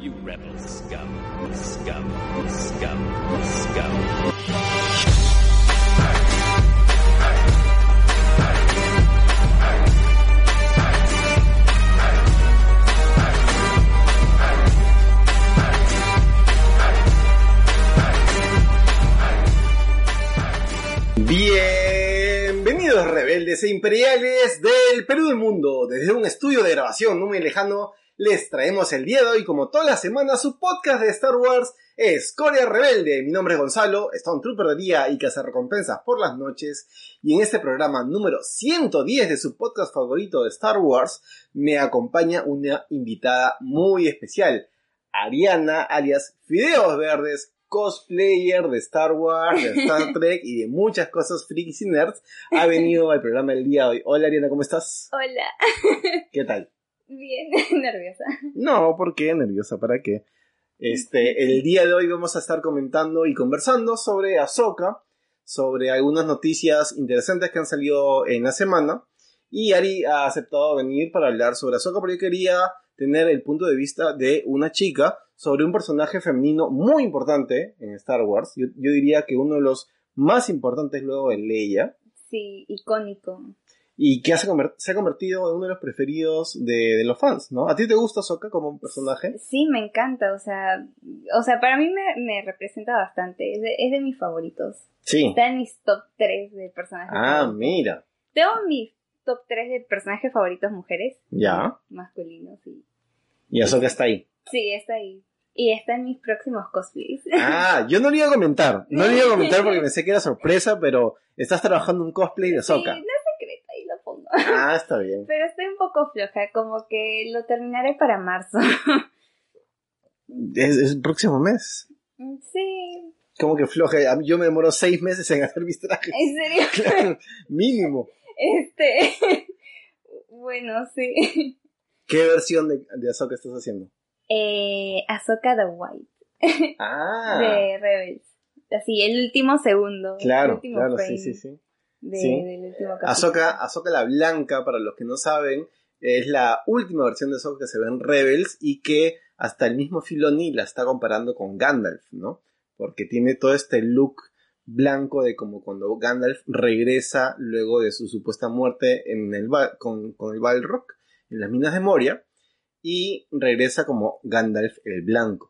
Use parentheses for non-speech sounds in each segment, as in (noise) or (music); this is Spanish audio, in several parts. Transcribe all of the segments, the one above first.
You rebel scum, scum, scum, scum. Bienvenidos rebeldes e imperiales del Perú del mundo. Desde un estudio de grabación no muy lejano, les traemos el día de hoy, como toda la semana, su podcast de Star Wars, Escoria Rebelde. Mi nombre es Gonzalo, un Trooper de día y que hace recompensas por las noches. Y en este programa número 110 de su podcast favorito de Star Wars, me acompaña una invitada muy especial. Ariana, alias Fideos Verdes, cosplayer de Star Wars, de Star (laughs) Trek y de muchas cosas freaks y nerds, ha venido al programa el día de hoy. Hola Ariana, ¿cómo estás? Hola. ¿Qué tal? Bien, (laughs) nerviosa. No, ¿por qué? ¿Nerviosa? ¿Para qué? Este, el día de hoy vamos a estar comentando y conversando sobre Ahsoka, sobre algunas noticias interesantes que han salido en la semana. Y Ari ha aceptado venir para hablar sobre Ahsoka porque quería tener el punto de vista de una chica sobre un personaje femenino muy importante en Star Wars. Yo, diría que uno de los más importantes luego de Leia. Sí, icónico. Y que se ha convertido en uno de los preferidos de, los fans, ¿no? ¿A ti te gusta Sokka como personaje? Sí, me encanta, o sea, o sea, para mí me, representa bastante, es de, es de, mis favoritos. Sí. Está en mis top 3 de personajes. Ah, mira. Tengo mis top 3 de personajes favoritos mujeres. Ya. Masculinos, sí. Y Ahsoka está ahí. Sí, está ahí. Y está en mis próximos cosplays. (laughs) Ah, yo no le iba a comentar. No le iba a comentar porque (laughs) pensé que era sorpresa, pero estás trabajando un cosplay de Ahsoka. Sí, no es secreta, ahí lo pongo. Ah, está bien. Pero estoy un poco floja, como que lo terminaré para marzo. ¿Es, el próximo mes? Sí. Como que floja. Yo me demoro seis meses en hacer mis trajes. ¿En serio? (laughs) Claro, mínimo. Este. (laughs) bueno, sí. ¿Qué versión de, de Ahsoka estás haciendo? Eh, Ahsoka the White. Ah. de Rebels. Así, el último segundo. Claro, claro, sí, sí, sí. De, Del último Ahsoka, Ahsoka la Blanca, para los que no saben, es la última versión de Ahsoka que se ve en Rebels y que hasta el mismo Filoni la está comparando con Gandalf, ¿no? Porque tiene todo este look blanco de como cuando Gandalf regresa luego de su supuesta muerte en el con, con el Balrog en las minas de Moria y regresa como Gandalf el Blanco.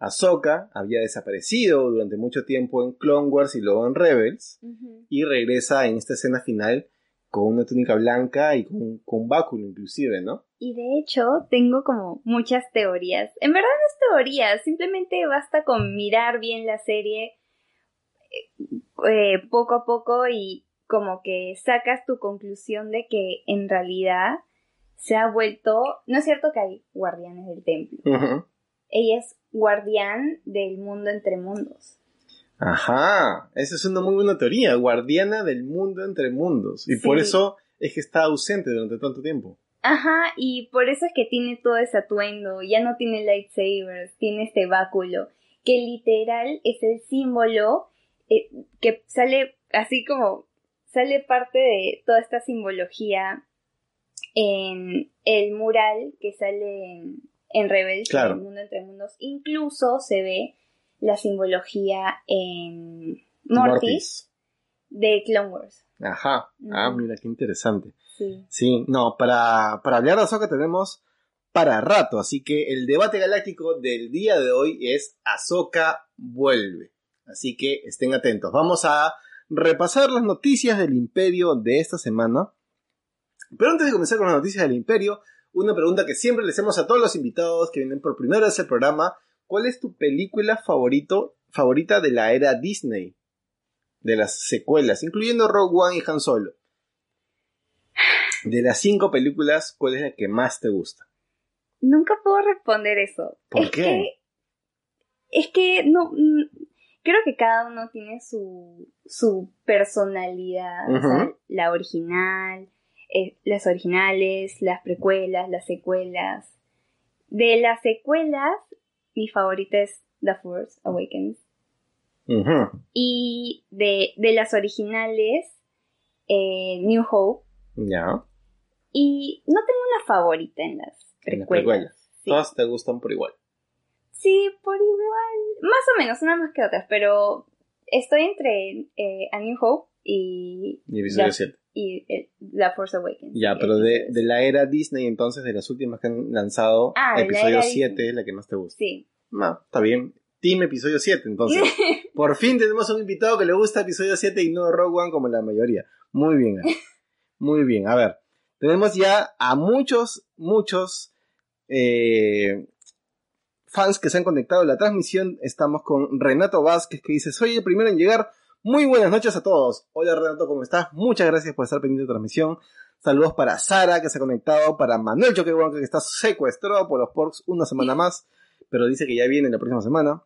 Ahsoka había desaparecido durante mucho tiempo en Clone Wars y luego en Rebels y regresa en esta escena final con una túnica blanca y con, con un báculo inclusive, ¿no? Y de hecho tengo como muchas teorías. En verdad no es teoría, simplemente basta con mirar bien la serie eh, eh, poco a poco y como que sacas tu conclusión de que en realidad se ha vuelto, no es cierto que hay guardianes del templo. Ella es guardián del mundo entre mundos. Ajá, esa es una muy buena teoría, guardiana del mundo entre mundos. Y por eso es que está ausente durante tanto tiempo. Ajá, y por eso es que tiene todo ese atuendo, ya no tiene lightsabers, tiene este báculo, que literal es el símbolo eh, que sale así como, sale parte de toda esta simbología en el mural que sale en, en Rebels, en el mundo entre mundos. Incluso se ve la simbología en Mortis, de Clone Wars. Ajá, ah, mira, qué interesante. Sí. Sí, no, para, para hablar de Ahsoka tenemos para rato, así que el debate galáctico del día de hoy es Ahsoka vuelve. Así que estén atentos. Vamos a repasar las noticias del imperio de esta semana. Pero antes de comenzar con las noticias del imperio, una pregunta que siempre le hacemos a todos los invitados que vienen por primera vez al programa. ¿Cuál es tu película favorito, favorita de la era Disney? De las secuelas, incluyendo Rogue One y Han Solo. De las cinco películas, ¿cuál es la que más te gusta? nunca puedo responder eso. ¿Por es qué? Que, es que no. mm, Creo que cada uno tiene su, su personalidad. o sea, Ujú. la original, eh, las originales, las precuelas, las secuelas. De las secuelas, mi favorita es The Force Awakens. Y de, de las originales, eh, New Hope. Ya. Y no tengo una favorita en las En las precuelas. precuelas. Sí. Todas te gustan por igual. Sí, por igual. Más o menos, una más que otras, pero estoy entre eh, A New Hope y, Y episodio la, 7. y eh, The Force Awakens. Ya, pero de, de la era Disney, entonces, de las últimas que han lanzado, Ah, la episodio era 7 Disney. es la que más te gusta. Sí. No, está bien. Team episodio 7, entonces. (laughs) Por fin tenemos un invitado que le gusta episodio 7 y no Rogue One como la mayoría. Muy bien. (laughs) Muy bien. A ver, tenemos ya a muchos, muchos eh, fans que se han conectado a la transmisión. Estamos con Renato Vázquez que dice, soy el primero en llegar. Muy buenas noches a todos. Hola Renato, ¿cómo estás? Muchas gracias por estar pendiente de la transmisión. Saludos para Sara, que se ha conectado, para Manuel Choquehuanca, que está secuestrado por los porks una semana más, pero dice que ya viene la próxima semana.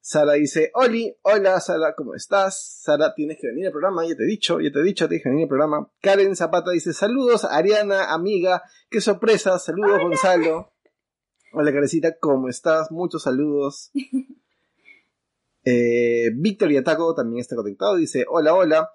Sara dice, Oli, hola Sara, ¿cómo estás? Sara, tienes que venir al programa, ya te he dicho, ya te he dicho, tienes que venir al programa. Karen Zapata dice, saludos Ariana, amiga, qué sorpresa, saludos Gonzalo. Hola Carecita, ¿cómo estás? Muchos saludos. (laughs) Eh, Víctor Yataco también está conectado, dice, hola, hola.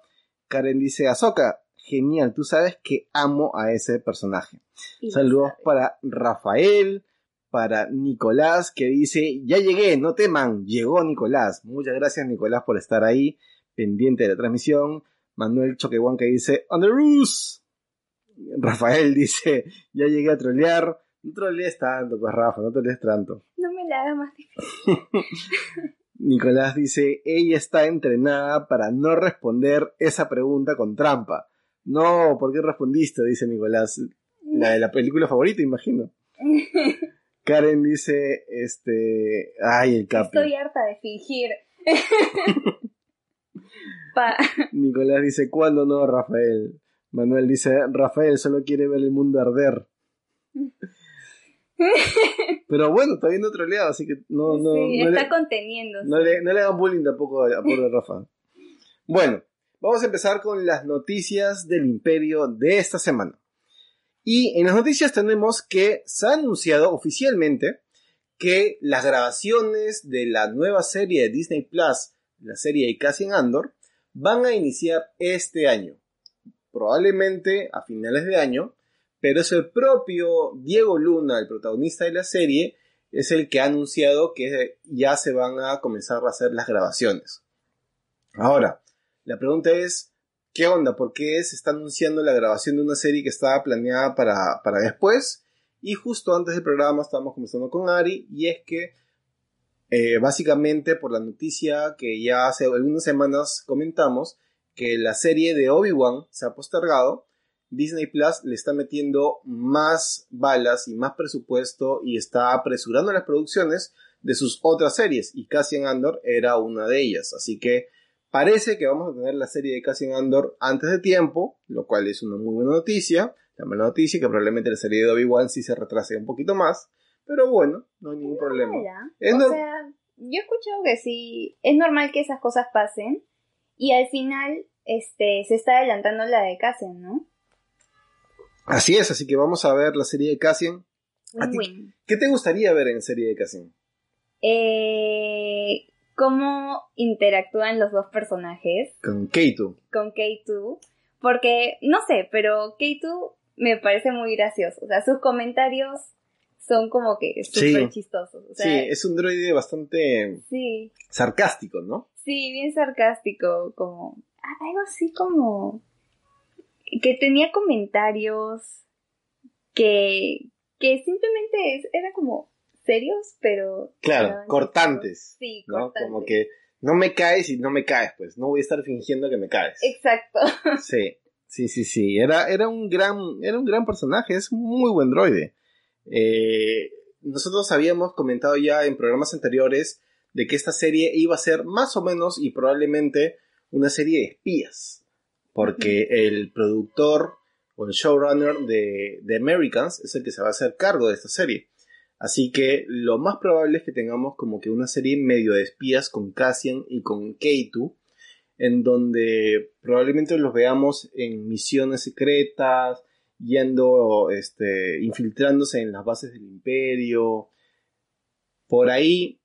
Karen dice, Azoka, genial, tú sabes que amo a ese personaje. Y Saludos para Rafael, para Nicolás, que dice, ya llegué, no teman, llegó Nicolás. Muchas gracias Nicolás por estar ahí, pendiente de la transmisión. Manuel Choquehuan que dice, on the roof. Rafael dice, ya llegué a trolear. No trolees tanto, pues Rafa, no trolees tanto. No me la hagas más difícil. (laughs) Nicolás dice, ella está entrenada para no responder esa pregunta con trampa. No, ¿por qué respondiste? Dice Nicolás. La de la película favorita, imagino. (laughs) Karen dice, este, ay, el capi. Estoy harta de fingir. (laughs) Pa- Nicolás dice, ¿cuándo no, Rafael? Manuel dice, Rafael solo quiere ver el mundo arder. (laughs) (laughs) Pero bueno, está viendo troleado, así que no, no, sí, no, está le, conteniendo. no, le, no le hagan bullying tampoco a, a pobre Rafa. Bueno, vamos a empezar con las noticias del imperio de esta semana. Y en las noticias tenemos que se ha anunciado oficialmente que las grabaciones de la nueva serie de Disney Plus, la serie de Cassian Andor, van a iniciar este año. Probablemente a finales de año, pero es el propio Diego Luna, el protagonista de la serie, es el que ha anunciado que ya se van a comenzar a hacer las grabaciones. Ahora, la pregunta es, ¿qué onda? ¿Por qué se está anunciando la grabación de una serie que estaba planeada para, para después? Y justo antes del programa estábamos conversando con Ari y es que eh, básicamente por la noticia que ya hace algunas semanas comentamos que la serie de Obi-Wan se ha postergado, Disney Plus le está metiendo más balas y más presupuesto y está apresurando las producciones de sus otras series y Cassian Andor era una de ellas, así que parece que vamos a tener la serie de Cassian Andor antes de tiempo, lo cual es una muy buena noticia, la mala noticia que probablemente la serie de Obi-Wan sí se retrase un poquito más, pero bueno, no hay ningún problema. Es o sea, yo he escuchado que sí, es normal que esas cosas pasen y al final este se está adelantando la de Cassian, ¿no? Así es, así que vamos a ver la serie de Cassian. ¿A ti? Win. ¿Qué te gustaría ver en serie de Cassian? Eh, ¿Cómo interactúan los dos personajes Con Keito. con K2? Porque, no sé, pero K2 me parece muy gracioso. O sea, sus comentarios son como que súper Sí. chistosos. O Sí, es un droide bastante sí, sarcástico, ¿no? sí, bien sarcástico, como algo así como que tenía comentarios que, que simplemente es- era como serios, pero... Claro, cortantes. Sí, ¿no? cortantes. Como que no me caes y no me caes, pues. No voy a estar fingiendo que me caes. Exacto. (laughs) Sí, sí, sí, sí. Era, era un gran, era un gran personaje, es un muy buen droide. Eh, nosotros habíamos comentado ya en programas anteriores de que esta serie iba a ser más o menos y probablemente una serie de espías. Porque el productor o el showrunner de, de Americans es el que se va a hacer cargo de esta serie. Así que lo más probable es que tengamos como que una serie medio de espías con Cassian y con Keitu, en donde probablemente los veamos en misiones secretas, yendo, este, infiltrándose en las bases del imperio. Por ahí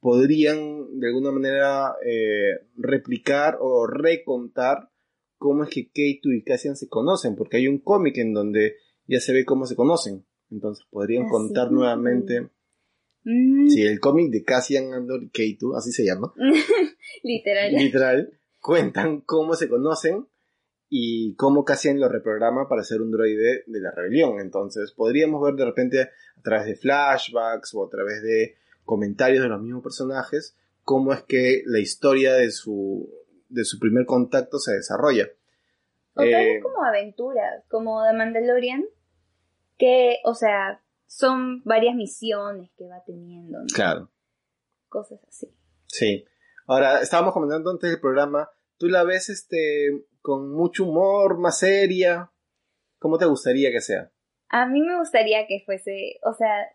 podrían de alguna manera eh, replicar o recontar cómo es que Keitu y Cassian se conocen, porque hay un cómic en donde ya se ve cómo se conocen. Entonces podrían Así contar nuevamente. Mm, Sí, el cómic de Cassian Andor y Keitu, así se llama, (laughs) Literal. literal, cuentan cómo se conocen y cómo Cassian lo reprograma para ser un droide de la rebelión. Entonces podríamos ver de repente a través de flashbacks o a través de comentarios de los mismos personajes cómo es que la historia de su, de su primer contacto se desarrolla. O tal Eh, vez como aventuras, como The Mandalorian, que, o sea, son varias misiones que va teniendo, ¿no? Claro. Cosas así. Sí. Ahora, estábamos comentando antes del programa, ¿tú la ves este con mucho humor, más seria? ¿Cómo te gustaría que sea? A mí me gustaría que fuese, o sea,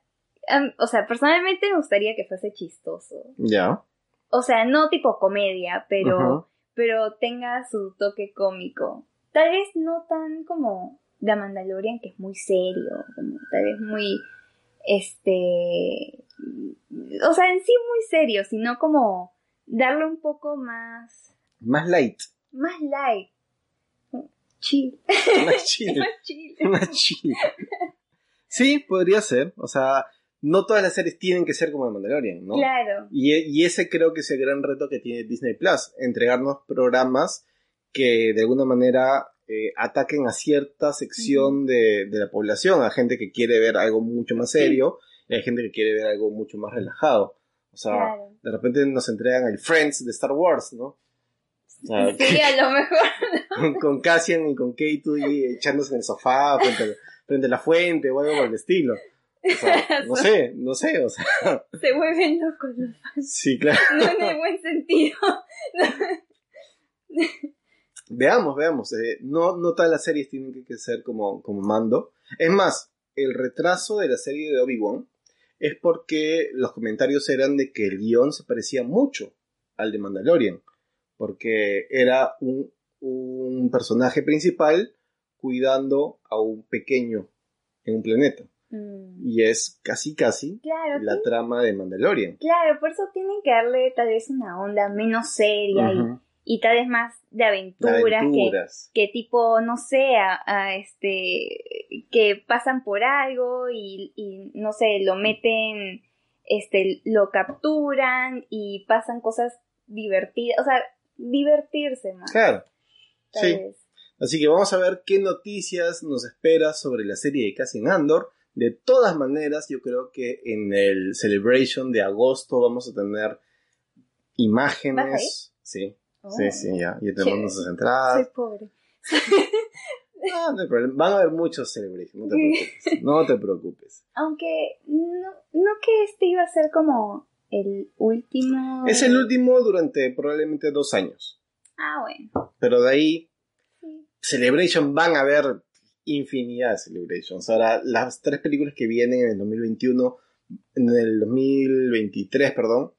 o sea, personalmente me gustaría que fuese chistoso. Ya. O sea, no tipo comedia, pero. Pero tenga su toque cómico. Tal vez no tan como The Mandalorian, que es muy serio, como tal vez muy, este, o sea, en sí muy serio, sino como darle un poco más, Más light. más light, chill, Más chill. (laughs) más chill. más chill. Sí, podría ser. O sea, no todas las series tienen que ser como The Mandalorian, ¿no? Claro, Y, y ese creo que es el gran reto que tiene Disney Plus, entregarnos programas que de alguna manera eh, ataquen a cierta sección de, de la población, a gente que quiere ver algo mucho más serio y hay gente que quiere ver algo mucho más relajado. O sea, claro. de repente nos entregan el Friends de Star Wars, ¿no? Sí, a (laughs) lo mejor. con, con Cassian y con Kate y (laughs) echándose en el sofá frente, a- frente a la fuente o algo por el estilo. O sea, (laughs) no sé, no sé, o sea, (laughs) Se vuelven locos los fans. sí, claro. No en el buen sentido. (laughs) Veamos, veamos. eh, no, no todas las series tienen que, que ser como, como mando. Es más, el retraso de la serie de Obi-Wan es porque los comentarios eran de que el guion se parecía mucho al de Mandalorian. Porque era un, un personaje principal cuidando a un pequeño en un planeta. Mm, Y es casi casi Claro, la trama de Mandalorian. claro, por eso tienen que darle tal vez una onda menos seria y- tal vez más de De aventuras, que, tipo, no sé, a, a este, que pasan por algo y, y, no sé, lo meten, este, lo capturan y pasan cosas divertidas, o sea, divertirse más. Claro. tal Sí. vez. Así que vamos a ver qué noticias nos espera sobre la serie de Cassian Andor. De todas maneras, yo creo que en el Celebration de agosto vamos a tener ¿Vas imágenes. Sí, Oh, sí, sí, ya. Ya tenemos nuestras Soy entradas. pobre. (laughs) No, no hay problema. Van a haber muchos Celebration, no te (laughs) preocupes. No te preocupes. Aunque no, no que este iba a ser como el último. Es el último durante probablemente dos años. Ah, bueno. Pero de ahí, Sí. Celebration van a haber infinidad de Celebrations. Ahora, las tres películas que vienen en el 2021, en el 2023, perdón,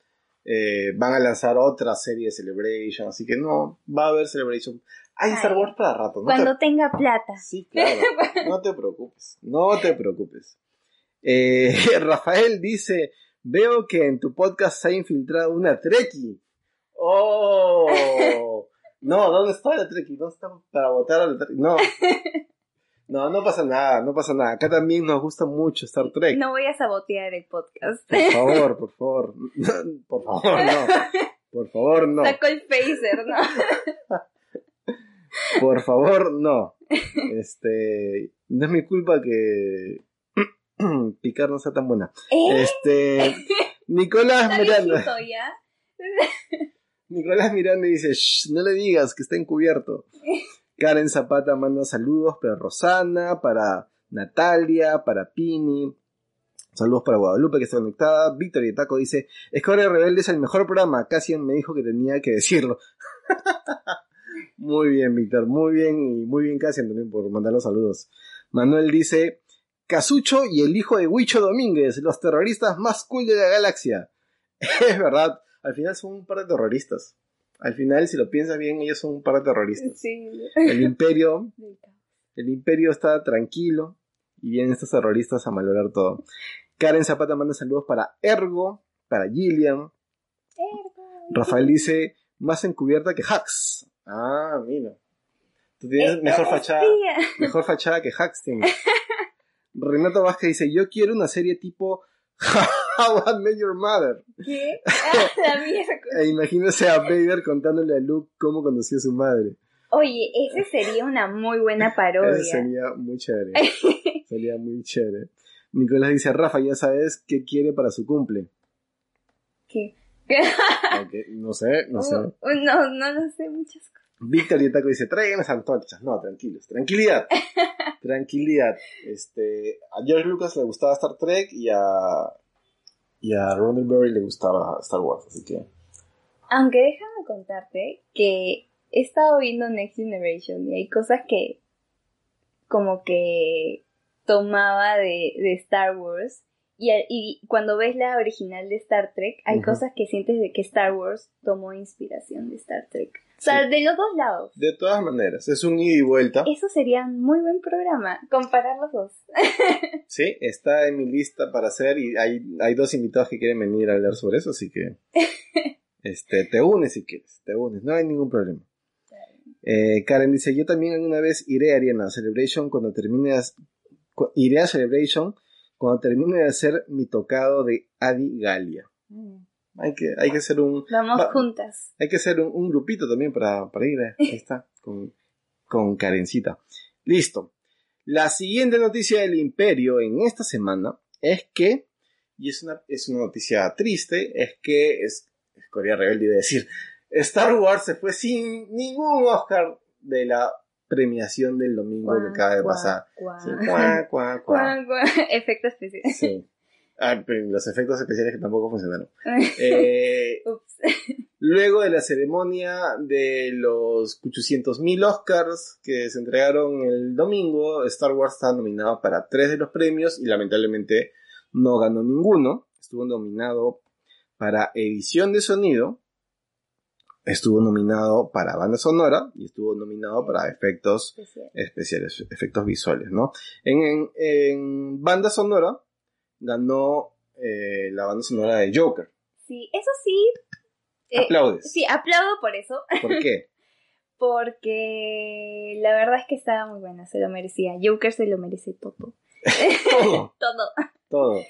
eh, van a lanzar otra serie de Celebration. Así que no, va a haber Celebration. Hay Star Ay. Wars para rato, ¿no? Cuando te- tenga plata. Sí, claro. (laughs) No te preocupes. No te preocupes. Eh, (laughs) Rafael dice: Veo que en tu podcast se ha infiltrado una Trekkie. ¡Oh! (laughs) No, ¿dónde está la Trekkie? ¿Dónde está para votar a la Trekkie? No. No, no pasa nada, no pasa nada. Acá también nos gusta mucho Star Trek. No voy a sabotear el podcast. Por (laughs) favor, por favor. (laughs) Por favor, no. Por favor, no. Saco el phaser, ¿no? (laughs) Por favor, no. Este, no es mi culpa que (clears throat) picar no sea tan buena. ¿Eh? Este, Nicolás Miranda. Nicolás Miranda dice, "Shh, no le digas que está encubierto. Karen Zapata manda saludos para Rosana, para Natalia, para Pini. Saludos para Guadalupe que está conectada. Víctor Taco dice, Escoria Rebelde es el mejor programa. Cassian me dijo que tenía que decirlo. (laughs) muy bien, Víctor, muy bien y muy bien Cassian también por mandar los saludos. Manuel dice, Casucho y el hijo de Huicho Domínguez, los terroristas más cool de la galaxia. (laughs) Es verdad, al final son un par de terroristas. Al final, si lo piensas bien, ellos son un par de terroristas. Sí. El imperio, (laughs) el imperio está tranquilo y vienen estos terroristas a malograr todo. Karen Zapata manda saludos para Ergo, para Gillian. Rafael dice, más encubierta que Hacks. Ah, mira. Tú tienes mejor fachada, mejor fachada que Hacks tienes. (laughs) Renato Vázquez dice, yo quiero una serie tipo How (laughs) I Met Your Mother. ¿Qué? (laughs) Ah, la. E imagínese a Vader contándole a Luke cómo conoció a su madre. Oye, ese sería una muy buena (laughs) parodia. Eso sería muy chévere. sería muy chévere. Nicolás dice, Rafa, ya sabes qué quiere para su cumple. ¿Qué? No sé, no sé. No, no lo sé muchas cosas. Víctor Yetaco dice, tráiganme las antorchas. No, tranquilos, tranquilidad. (laughs) tranquilidad. Este, a George Lucas le gustaba Star Trek y a, y a Roddenberry le gustaba Star Wars, así que... Aunque déjame contarte que he estado viendo Next Generation y hay cosas que como que tomaba de, de Star Wars y, y cuando ves la original de Star Trek hay cosas que sientes de que Star Wars tomó inspiración de Star Trek. O sea, de los dos lados. De todas maneras, es un ida y vuelta. Eso sería un muy buen programa, comparar los dos. (laughs) Sí, está en mi lista para hacer y hay, hay dos invitados que quieren venir a hablar sobre eso, así que (laughs) este, te unes si quieres, te unes, no hay ningún problema. Eh, Karen dice, yo también alguna vez iré a Ariana Celebration cuando termine cu- iré a Celebration cuando termine de hacer mi tocado de Adi Galia. Hay que, hay que hacer un, Vamos Va- juntas. hay que hacer un, un grupito también para, para ir. eh. Ahí está, (laughs) con, con Karencita. Listo. La siguiente noticia del imperio en esta semana es que, y es una, es una noticia triste, es que, es, es Corea Rebelde iba a decir, Star Wars se fue sin ningún Oscar de la premiación del domingo que acaba de Cuá, pasar. cuá, Sí, cuá, cuá, cuá. (laughs) cuá, cuá. Efecto especial. Sí. Ah, pero los efectos especiales que tampoco funcionaron. (laughs) Eh. Luego de la ceremonia de los 800.000 Oscars que se entregaron el domingo, Star Wars estaba nominado para tres de los premios y lamentablemente no ganó ninguno. Estuvo nominado para edición de sonido, estuvo nominado para banda sonora y estuvo nominado para efectos Especial. especiales, efectos visuales, ¿no? En, en- en banda sonora ganó eh, la banda sonora de Joker. Sí, eso sí. eh, Aplaudes. sí, aplaudo por eso. ¿Por qué? (laughs) Porque la verdad es que estaba muy buena, se lo merecía. Joker se lo merece todo. (laughs) (laughs) Todo, Todo. todo.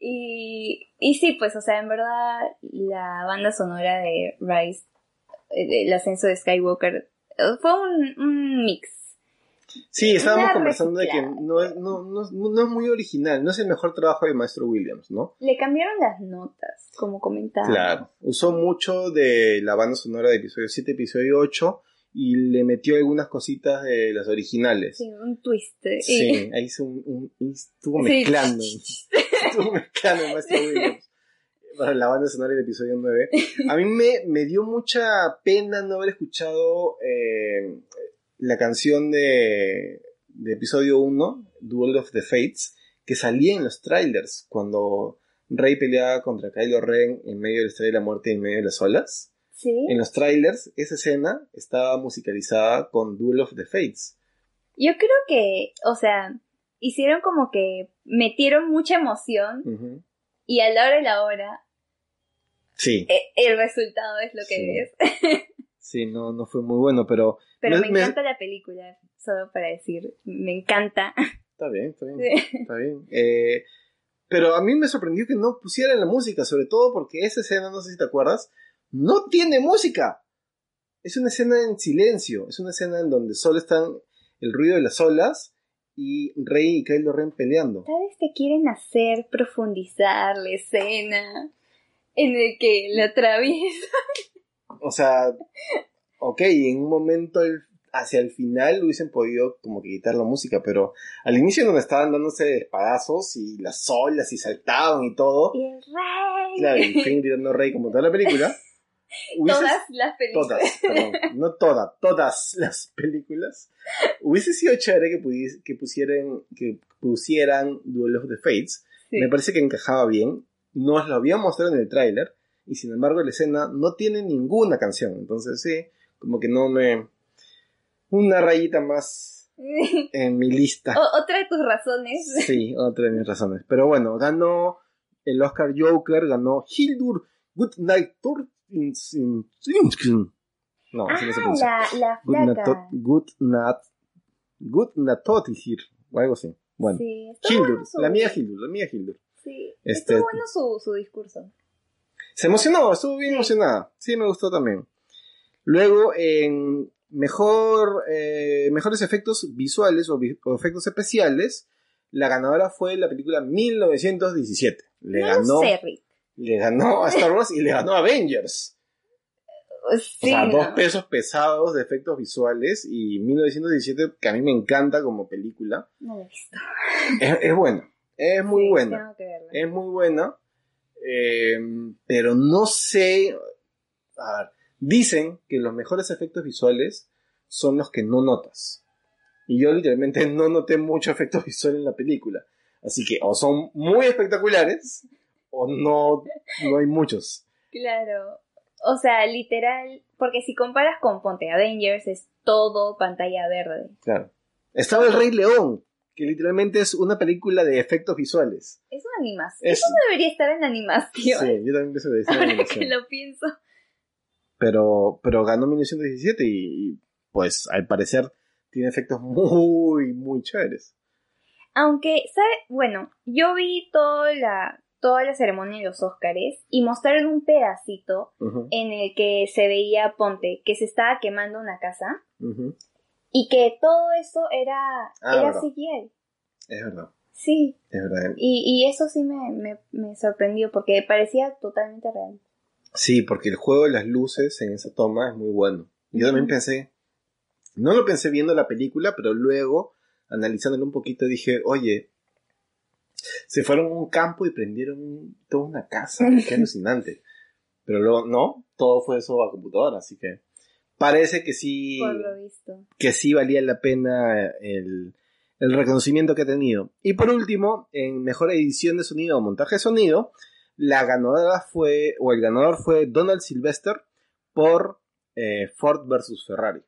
Y, y sí, pues, o sea, en verdad, la banda sonora de Rise, eh, el ascenso de Skywalker, eh, fue un, un mix. Sí, estábamos conversando de que no es, no, no, no es muy original, no es el mejor trabajo de Maestro Williams, ¿no? Le cambiaron las notas, como comentaba. Claro. Usó mucho de la banda sonora de episodio 7, episodio 8 y le metió algunas cositas de las originales. Sí, un twist. eh, Sí, (laughs) ahí hizo un, un- un- estuvo Sí. mezclando. (laughs) estuvo mezclando el Maestro Williams para la banda sonora del episodio 9. A mí me, me dio mucha pena no haber escuchado eh, la canción de, de episodio 1, Duel of the Fates, que salía en los trailers cuando Rey peleaba contra Kylo Ren en medio de la estrella de la muerte y en medio de las olas. Sí. En los trailers, esa escena estaba musicalizada con Duel of the Fates. Yo creo que, o sea, hicieron como que metieron mucha emoción y a la hora de la hora Sí. eh, el resultado es lo que Sí. es. (laughs) Sí, no, no fue muy bueno, pero Pero Me- me, me- encanta la película, solo para decir, me encanta. está bien, está bien, Sí. está bien. Eh, pero a mí me sorprendió que no pusieran la música, sobre todo porque esa escena, no sé si te acuerdas, no tiene música. Es una escena en silencio, es una escena en donde solo están el ruido de las olas y Rey y Kylo Ren peleando. Tal vez te quieren hacer profundizar la escena en el que lo atraviesa. O sea, ok, en un momento el- hacia el final hubiesen podido como que quitar la música, pero al inicio donde estaban dándose espadazos y las olas y saltaban y todo, Y el rey. claro, y Finn gritando rey como toda la película, (laughs) hubiese- Todas las películas. todas, perdón, no todas, todas las películas, hubiese sido chévere que, pudies- que pusieran, que pusieran Duel of the Fates. Sí. Me parece que encajaba bien. Nos lo habían mostrado en el tráiler. Y sin embargo la escena no tiene ninguna canción. Entonces sí, como que no me... Una rayita más (laughs) en mi lista. O- otra de tus razones. Sí, otra de mis razones. Pero bueno, ganó el Oscar Joker, ganó Hildur Goodnight. No, así no se ah, la, la flaca. Goodnight Goodnatotisir, o algo así. Bueno, Sí, Hildur, bueno su- la mía Hildur, la mía Hildur. Sí, Este- estuvo bueno su, su discurso. Se emocionó, estuvo bien emocionada. Sí, me gustó también. Luego, en mejor, eh, mejores efectos visuales o, vi- o efectos especiales, la ganadora fue la película 1917. Le no ganó, sé, Rick. le ganó a Star Wars y le ganó a Avengers. Sí, o sea, no. dos pesos pesados de efectos visuales y 1917, que a mí me encanta como película, No lo he visto. es, es buena. Es muy Sí, buena. es muy buena, eh, pero no sé. A ver, dicen que los mejores efectos visuales son los que no notas. Y yo literalmente (laughs) no noté mucho efecto visual en la película. Así que o son muy espectaculares o no, no hay muchos. Claro. O sea, literal, porque si comparas con Ponte Avengers, es todo pantalla verde. Claro. Estaba El Rey León, que literalmente es una película de efectos visuales. Es una animación. Es- Eso debería estar en animación. Sí, yo también pienso que es una (laughs) Ahora que lo pienso. pero, pero ganó 1917 y, y, pues al parecer tiene efectos muy, muy chéveres. Aunque, ¿sabe? Bueno, yo vi toda la, toda la ceremonia de los Óscares y mostraron un pedacito en el que se veía Ponte, que se estaba quemando una casa ujú. Y que todo eso era, Ah, era verdad. CGI. Es verdad, Sí, es verdad. y, y eso sí me, me, me sorprendió porque parecía totalmente real. Sí, porque el juego de las luces en esa toma es muy bueno. Yo también pensé, no lo pensé viendo la película, pero luego, analizándolo un poquito, dije, oye, se fueron a un campo y prendieron toda una casa, (laughs) qué alucinante. Pero luego, no, todo fue eso a computadora, así que parece que sí, Por lo visto. que sí valía la pena el, el reconocimiento que ha tenido. Y por último, en mejor edición de sonido o montaje de sonido, la ganadora fue, o el ganador fue Donald Sylvester por eh, Ford vs. Ferrari,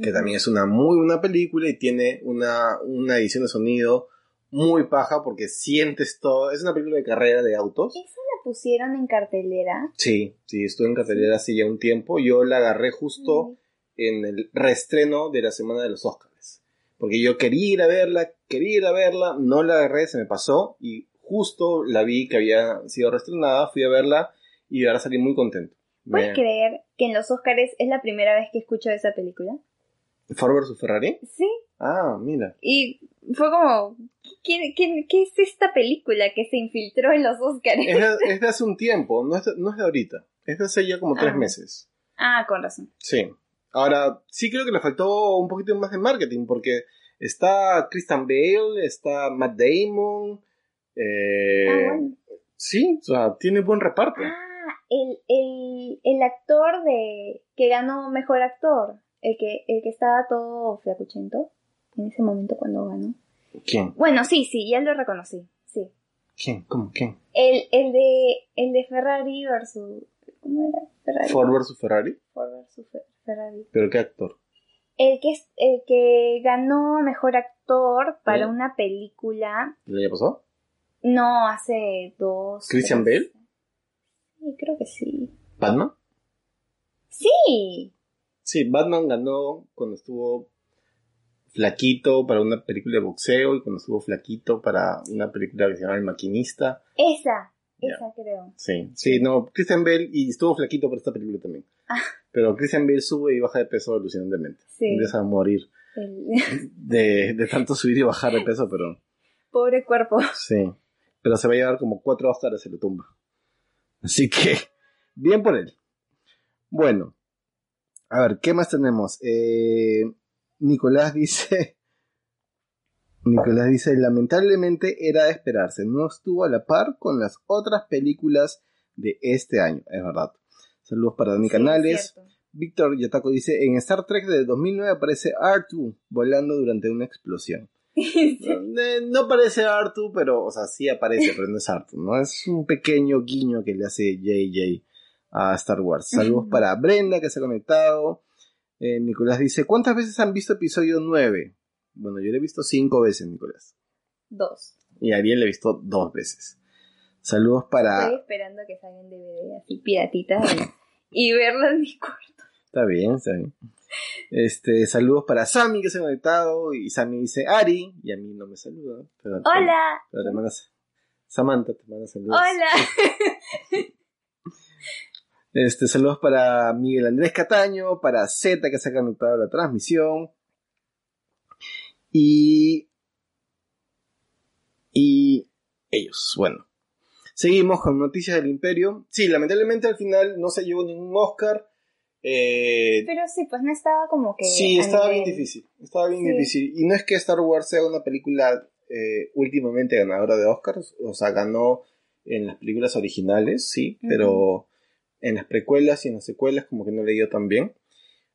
que también es una muy buena película y tiene una, una edición de sonido muy paja porque sientes todo. Es una película de carrera de autos. ¿Esa la pusieron en cartelera? Sí, sí, estuve en cartelera hace ya un tiempo. Yo la agarré justo en el reestreno de la semana de los Oscars. Porque yo quería ir a verla, quería ir a verla, no la agarré, se me pasó y justo la vi que había sido reestrenada, fui a verla y ahora salí muy contento. ¿Puedes creer que en los Óscares es la primera vez que escucho esa película? ¿Ford vs Ferrari? Sí. Ah, mira. Y fue como, ¿qué, qué, qué es esta película que se infiltró en los Óscares? Es de, (laughs) es de hace un tiempo, no es de, no es de ahorita. Es de hace ya como tres Ah. meses. Ah, con razón. Sí. Ahora, sí creo que le faltó un poquito más de marketing, porque está Christian Bale, está Matt Damon. eh, Ah, bueno. Sí, o sea, tiene buen reparto. Ah, el, el, el actor de que ganó mejor actor, el que, el que estaba todo flacuchento en ese momento cuando ganó. ¿Quién? Bueno, sí, sí, ya lo reconocí. Sí. ¿Quién? ¿Cómo? ¿Quién? El, el de el de Ferrari versus ¿cómo era? Ferrari. Ford vs Ferrari. Ford versus Fe- Ferrari. ¿Pero qué actor? El que es el que ganó mejor actor para ¿Eh? una película ¿El año pasado? no hace dos ¿Christian Bale? Sí, creo que sí. ¿Batman? Sí. Sí, Batman ganó cuando estuvo flaquito para una película de boxeo y cuando estuvo flaquito para una película que se llama El Maquinista. Esa, esa creo. Sí, sí, no, Christian Bale y estuvo flaquito para esta película también. Ah. Pero Christian Bale sube y baja de peso alucinantemente. Sí. Empieza a morir El de, de tanto subir y bajar de peso, pero pobre cuerpo. sí. Pero se va a llevar como cuatro Oscars se lo tumba. Así que, bien por él. Bueno, a ver, ¿qué más tenemos? Eh, Nicolás dice... (laughs) Nicolás dice, lamentablemente era de esperarse, no estuvo a la par con las otras películas de este año, es verdad. Saludos para Dani Sí, Canales. Víctor Yataco dice, en Star Trek de 2009 aparece R2 volando durante una explosión. (laughs) No, eh, no parece Arthur, pero, o sea, sí aparece, pero no es Arthur, ¿no? Es un pequeño guiño que le hace JJ a Star Wars. Saludos para Brenda, que se ha conectado. Eh, Nicolás dice, ¿cuántas veces han visto episodio 9? Bueno, yo lo he visto cinco veces, Nicolás. Dos. Y a Ariel le he visto dos veces. Saludos para... Estoy esperando que salgan DVD así piratitas y, y verlo en mi cuarto. Está bien, está bien. Este, saludos para Sammy que se ha conectado y Sammy dice Ari y a mí no me saluda. Pero, Hola. pero te mandas- Samantha te manda saludos. Hola. (laughs) Este, saludos para Miguel Andrés Cataño, para Z que se ha conectado a la transmisión. Y. Y. Ellos, bueno. Seguimos con noticias del Imperio. Sí, lamentablemente al final no se llevó ningún Oscar. Eh, Pero sí, pues no estaba como que. sí, estaba nivel- bien difícil. Estaba bien Sí. difícil. Y no es que Star Wars sea una película eh, últimamente ganadora de Oscars. O sea, ganó en las películas originales, sí, pero en las precuelas y en las secuelas como que no le dio tan bien.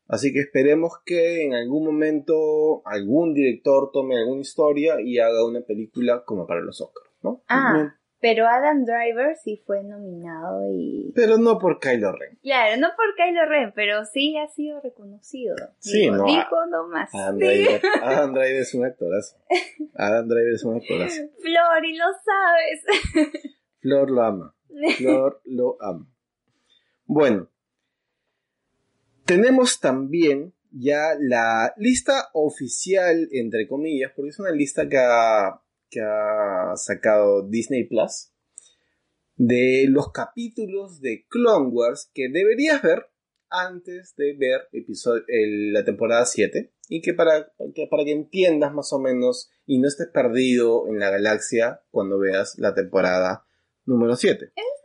Así que esperemos que en algún momento algún director tome alguna historia y haga una película como para los Oscars, ¿no? Ah, pero Adam Driver sí fue nominado y. Pero no por Kylo Ren. Claro, no por Kylo Ren, pero sí ha sido reconocido. Sí, Digo, no, Dijo nomás. Adam Sí. Driver, (laughs) Adam Driver es un actorazo. Adam Driver es un actorazo. Flor, y lo sabes. (laughs) Flor lo ama. Flor lo ama. Bueno, tenemos también ya la lista oficial, entre comillas, porque es una lista que ha, sacado Disney Plus, de los capítulos de Clone Wars que deberías ver antes de ver episodio, la temporada 7 y que para, que para que entiendas más o menos y no estés perdido en la galaxia cuando veas la temporada número 7. Eso está bueno.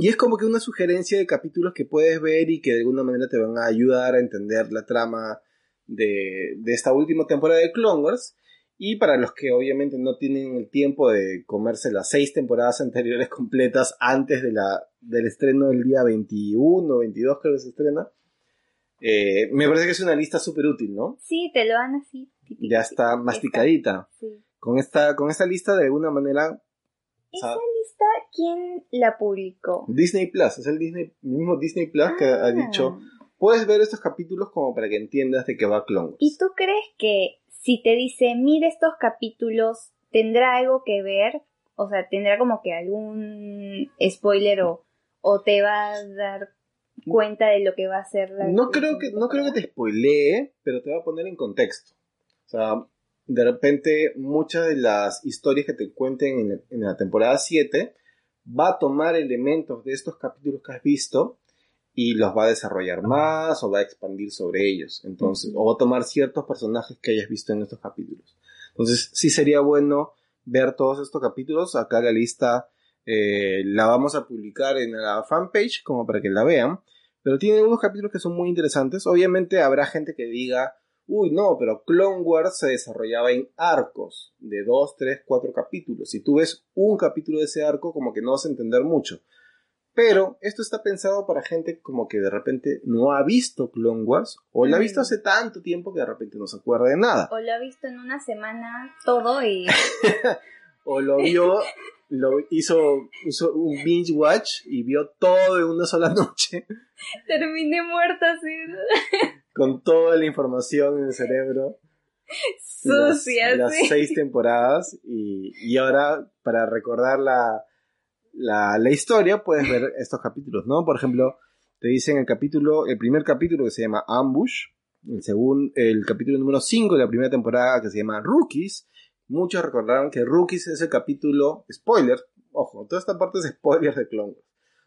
Y es como que una sugerencia de capítulos que puedes ver y que de alguna manera te van a ayudar a entender la trama de, de esta última temporada de Clone Wars. Y para los que obviamente no tienen el tiempo de comerse las seis temporadas (laughs) anteriores completas antes de la, del estreno del día 21 o 22 creo que se estrena, eh, me parece que es una lista súper útil, ¿no? Sí, te lo dan así. Ya está masticadita. Sí. Con esta, con esta lista de alguna manera ¿Esa Sa- lista quién la publicó? Disney Plus, es el Disney, mismo Disney Plus que ha Ah. dicho puedes ver estos capítulos como para que entiendas de qué va Clone Wars. ¿Y tú crees que si te dice, mira estos capítulos, tendrá algo que ver? O sea, tendrá como que algún spoiler o, o te va a dar cuenta de lo que va a ser la... No creo que, no creo que te spoilee, pero te va a poner en contexto. O sea, de repente muchas de las historias que te cuenten en, en la temporada 7 va a tomar elementos de estos capítulos que has visto y los va a desarrollar más o va a expandir sobre ellos. Entonces, o va a tomar ciertos personajes que hayas visto en estos capítulos. Entonces, sí sería bueno ver todos estos capítulos. Acá la lista eh, la vamos a publicar en la fanpage como para que la vean. Pero tiene unos capítulos que son muy interesantes. Obviamente habrá gente que diga, uy, no, pero Clone Wars se desarrollaba en arcos de 2, 3, 4 capítulos. Si tú ves un capítulo de ese arco, como que no vas a entender mucho. Pero esto está pensado para gente como que de repente no ha visto Clone Wars o la ha visto Mm. hace tanto tiempo que de repente no se acuerda de nada. O lo ha visto en una semana todo y... (laughs) O lo vio, lo hizo, hizo un binge watch y vio todo en una sola (laughs) noche Terminé muerta así, con toda la información en el cerebro. las- sucia, las, sí. seis temporadas y, y ahora para recordar la, la, la historia puedes ver estos capítulos, ¿no? Por ejemplo, te dicen el capítulo, el primer capítulo que se llama Ambush, el segundo, el capítulo número 5 de la primera temporada que se llama Rookies. Muchos recordarán que Rookies es el capítulo, spoiler, ojo, toda esta parte es spoiler de Clone Wars.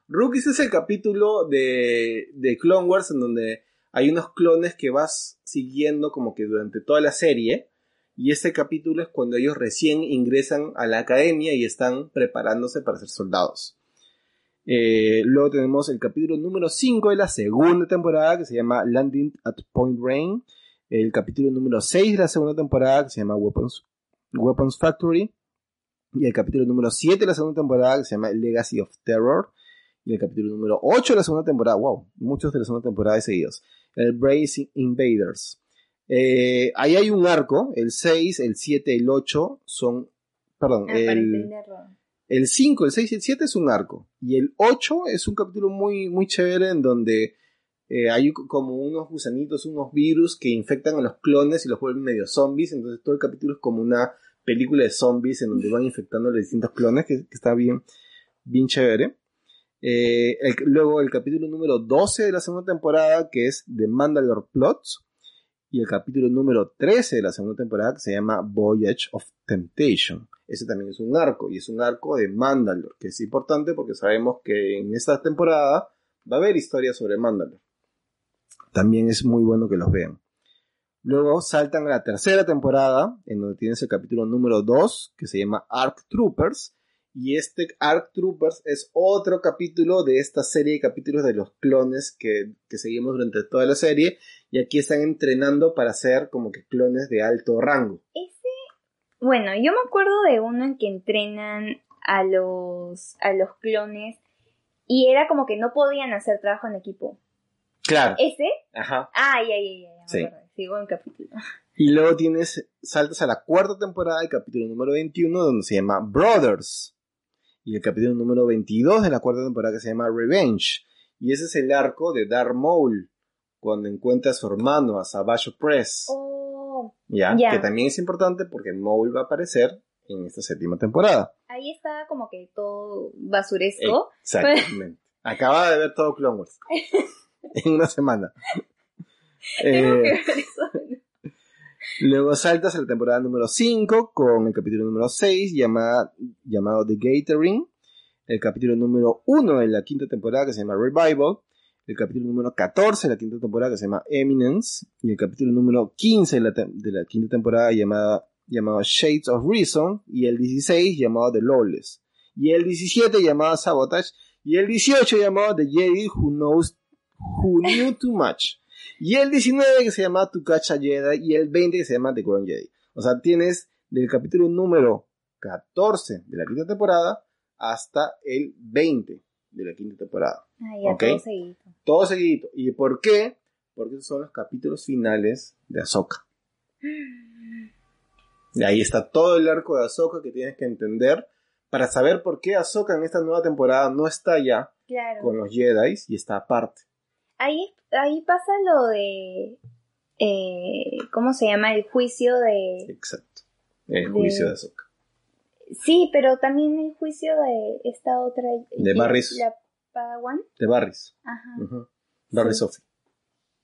Rookies es el capítulo de, de Clone Wars en donde hay unos clones que vas siguiendo como que durante toda la serie. Y este capítulo es cuando ellos recién ingresan a la academia y están preparándose para ser soldados. Eh, luego tenemos el capítulo número 5 de la segunda temporada que se llama Landing at Point Rain. El capítulo número 6 de la segunda temporada que se llama Weapons, Factory. Y el capítulo número 7 de la segunda temporada que se llama Legacy of Terror. Y el capítulo número 8 de la segunda temporada. Wow, muchos de la segunda temporada seguidos. El Brace Invaders. Eh, ahí hay un arco, el 6, el 7, el 8 son, perdón, Ah, el, el 5, el 6 y el 7 es un arco. Y el 8 es un capítulo muy, muy chévere en donde eh, hay como unos gusanitos, unos virus que infectan a los clones y los vuelven medio zombies. Entonces todo el capítulo es como una película de zombies en donde van infectando a los distintos clones, que, que está bien, bien chévere. Eh, luego el capítulo número 12 de la segunda temporada, que es The Mandalore Plots. Y el capítulo número 13 de la segunda temporada, que se llama Voyage of Temptation. Ese también es un arco, y es un arco de Mandalore, que es importante porque sabemos que en esta temporada va a haber historias sobre Mandalore. También es muy bueno que los vean. Luego saltan a la tercera temporada, en donde tienes el capítulo número 2, que se llama Arc Troopers. Y este Arc Troopers es otro capítulo de esta serie de capítulos de los clones que, que seguimos durante toda la serie. Y aquí están entrenando para ser como que clones de alto rango. Ese, bueno, yo me acuerdo de uno en que entrenan a los, a los clones y era como que no podían hacer trabajo en equipo. Claro. ¿Ese? Ajá. Ay, ay, ay, ay, me Sí. Sigo en capítulo. Y luego tienes, saltas a la cuarta temporada, el capítulo número 21, donde se llama Brothers. Y el capítulo número 22 de la cuarta temporada que se llama Revenge. Y ese es el arco de Darth Maul, cuando encuentra a su hermano, a Savage Press. Oh, ¿Ya? ya. Que también es importante porque Maul va a aparecer en esta séptima temporada. ahí estaba como que todo basuresco. Exactamente. (laughs) Acaba de ver todo Clone Wars. (laughs) en una semana. Tengo Eh, que ver eso. Luego saltas a la temporada número 5 con el capítulo número 6 llamada, llamado The Gathering. El capítulo número 1 de la quinta temporada que se llama Revival. El capítulo número 14 de la quinta temporada que se llama Eminence. Y el capítulo número 15 de la, quinta temporada llamado Shades of Reason. Y el 16 llamado The Lawless. Y el 17 llamado Sabotage. Y el 18 llamado The Jedi Who Knows Who Knew Too Much. Y el 19 que se llama To Catch a Jedi y el 20 que se llama The Jedi. O sea, tienes del capítulo número 14 de la quinta temporada hasta el 20 de la quinta temporada. Ay, ya Ok. todo seguido. Todo seguidito. ¿Y por qué? Porque esos son los capítulos finales de Ahsoka. Y ahí está todo el arco de Ahsoka que tienes que entender para saber por qué Ahsoka en esta nueva temporada no está ya Claro. con los Jedi y está aparte. Ahí, ahí pasa lo de. eh, ¿Cómo se llama? El juicio de. Exacto. El De- juicio de Ahsoka. Sí, pero también el juicio de esta otra. De Barris. La Padawan. De Barris. Ajá. Barry Sí. Sophie.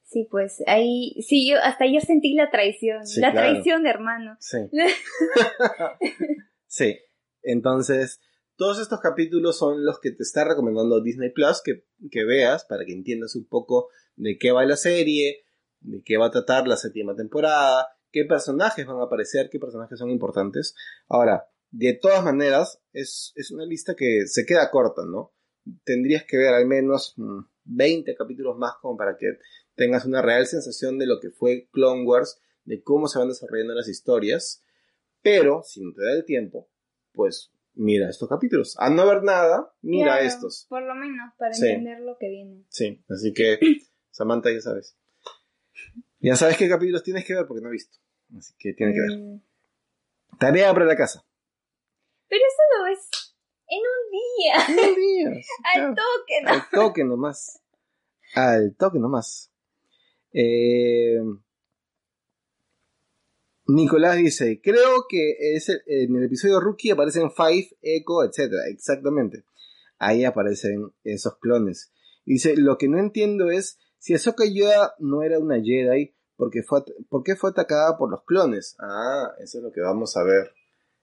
Sí, pues ahí. Sí, yo hasta yo sentí la traición. Sí, la claro. traición, hermano. Sí. (laughs) sí. Entonces, todos estos capítulos son los que te está recomendando Disney Plus que, que veas para que entiendas un poco de qué va la serie, de qué va a tratar la séptima temporada, qué personajes van a aparecer, qué personajes son importantes. Ahora, de todas maneras, es, es una lista que se queda corta, ¿no? Tendrías que ver al menos mm, 20 capítulos más como para que tengas una real sensación de lo que fue Clone Wars, de cómo se van desarrollando las historias. Pero, si no te da el tiempo, pues mira estos capítulos. A no ver nada, mira Claro, estos. Por lo menos, para Sí. entender lo que viene. Sí, así que, (clears throat) Samantha, ya sabes. Ya sabes qué capítulos tienes que ver porque no he visto. Así que tienes que ver. Mm, Tarea para la casa. Pero eso lo ves en un día. No días. (laughs) Al toque, ¿no? Al toque nomás. Al toque nomás. Eh, Nicolás dice, creo que es el- en el episodio Rookie aparecen Five, Echo, etc. Exactamente. Ahí aparecen esos clones. Dice, lo que no entiendo es si Ahsoka Yoda no era una Jedi, porque fue, at- ¿por qué fue atacada por los clones? Ah, eso es lo que vamos a ver.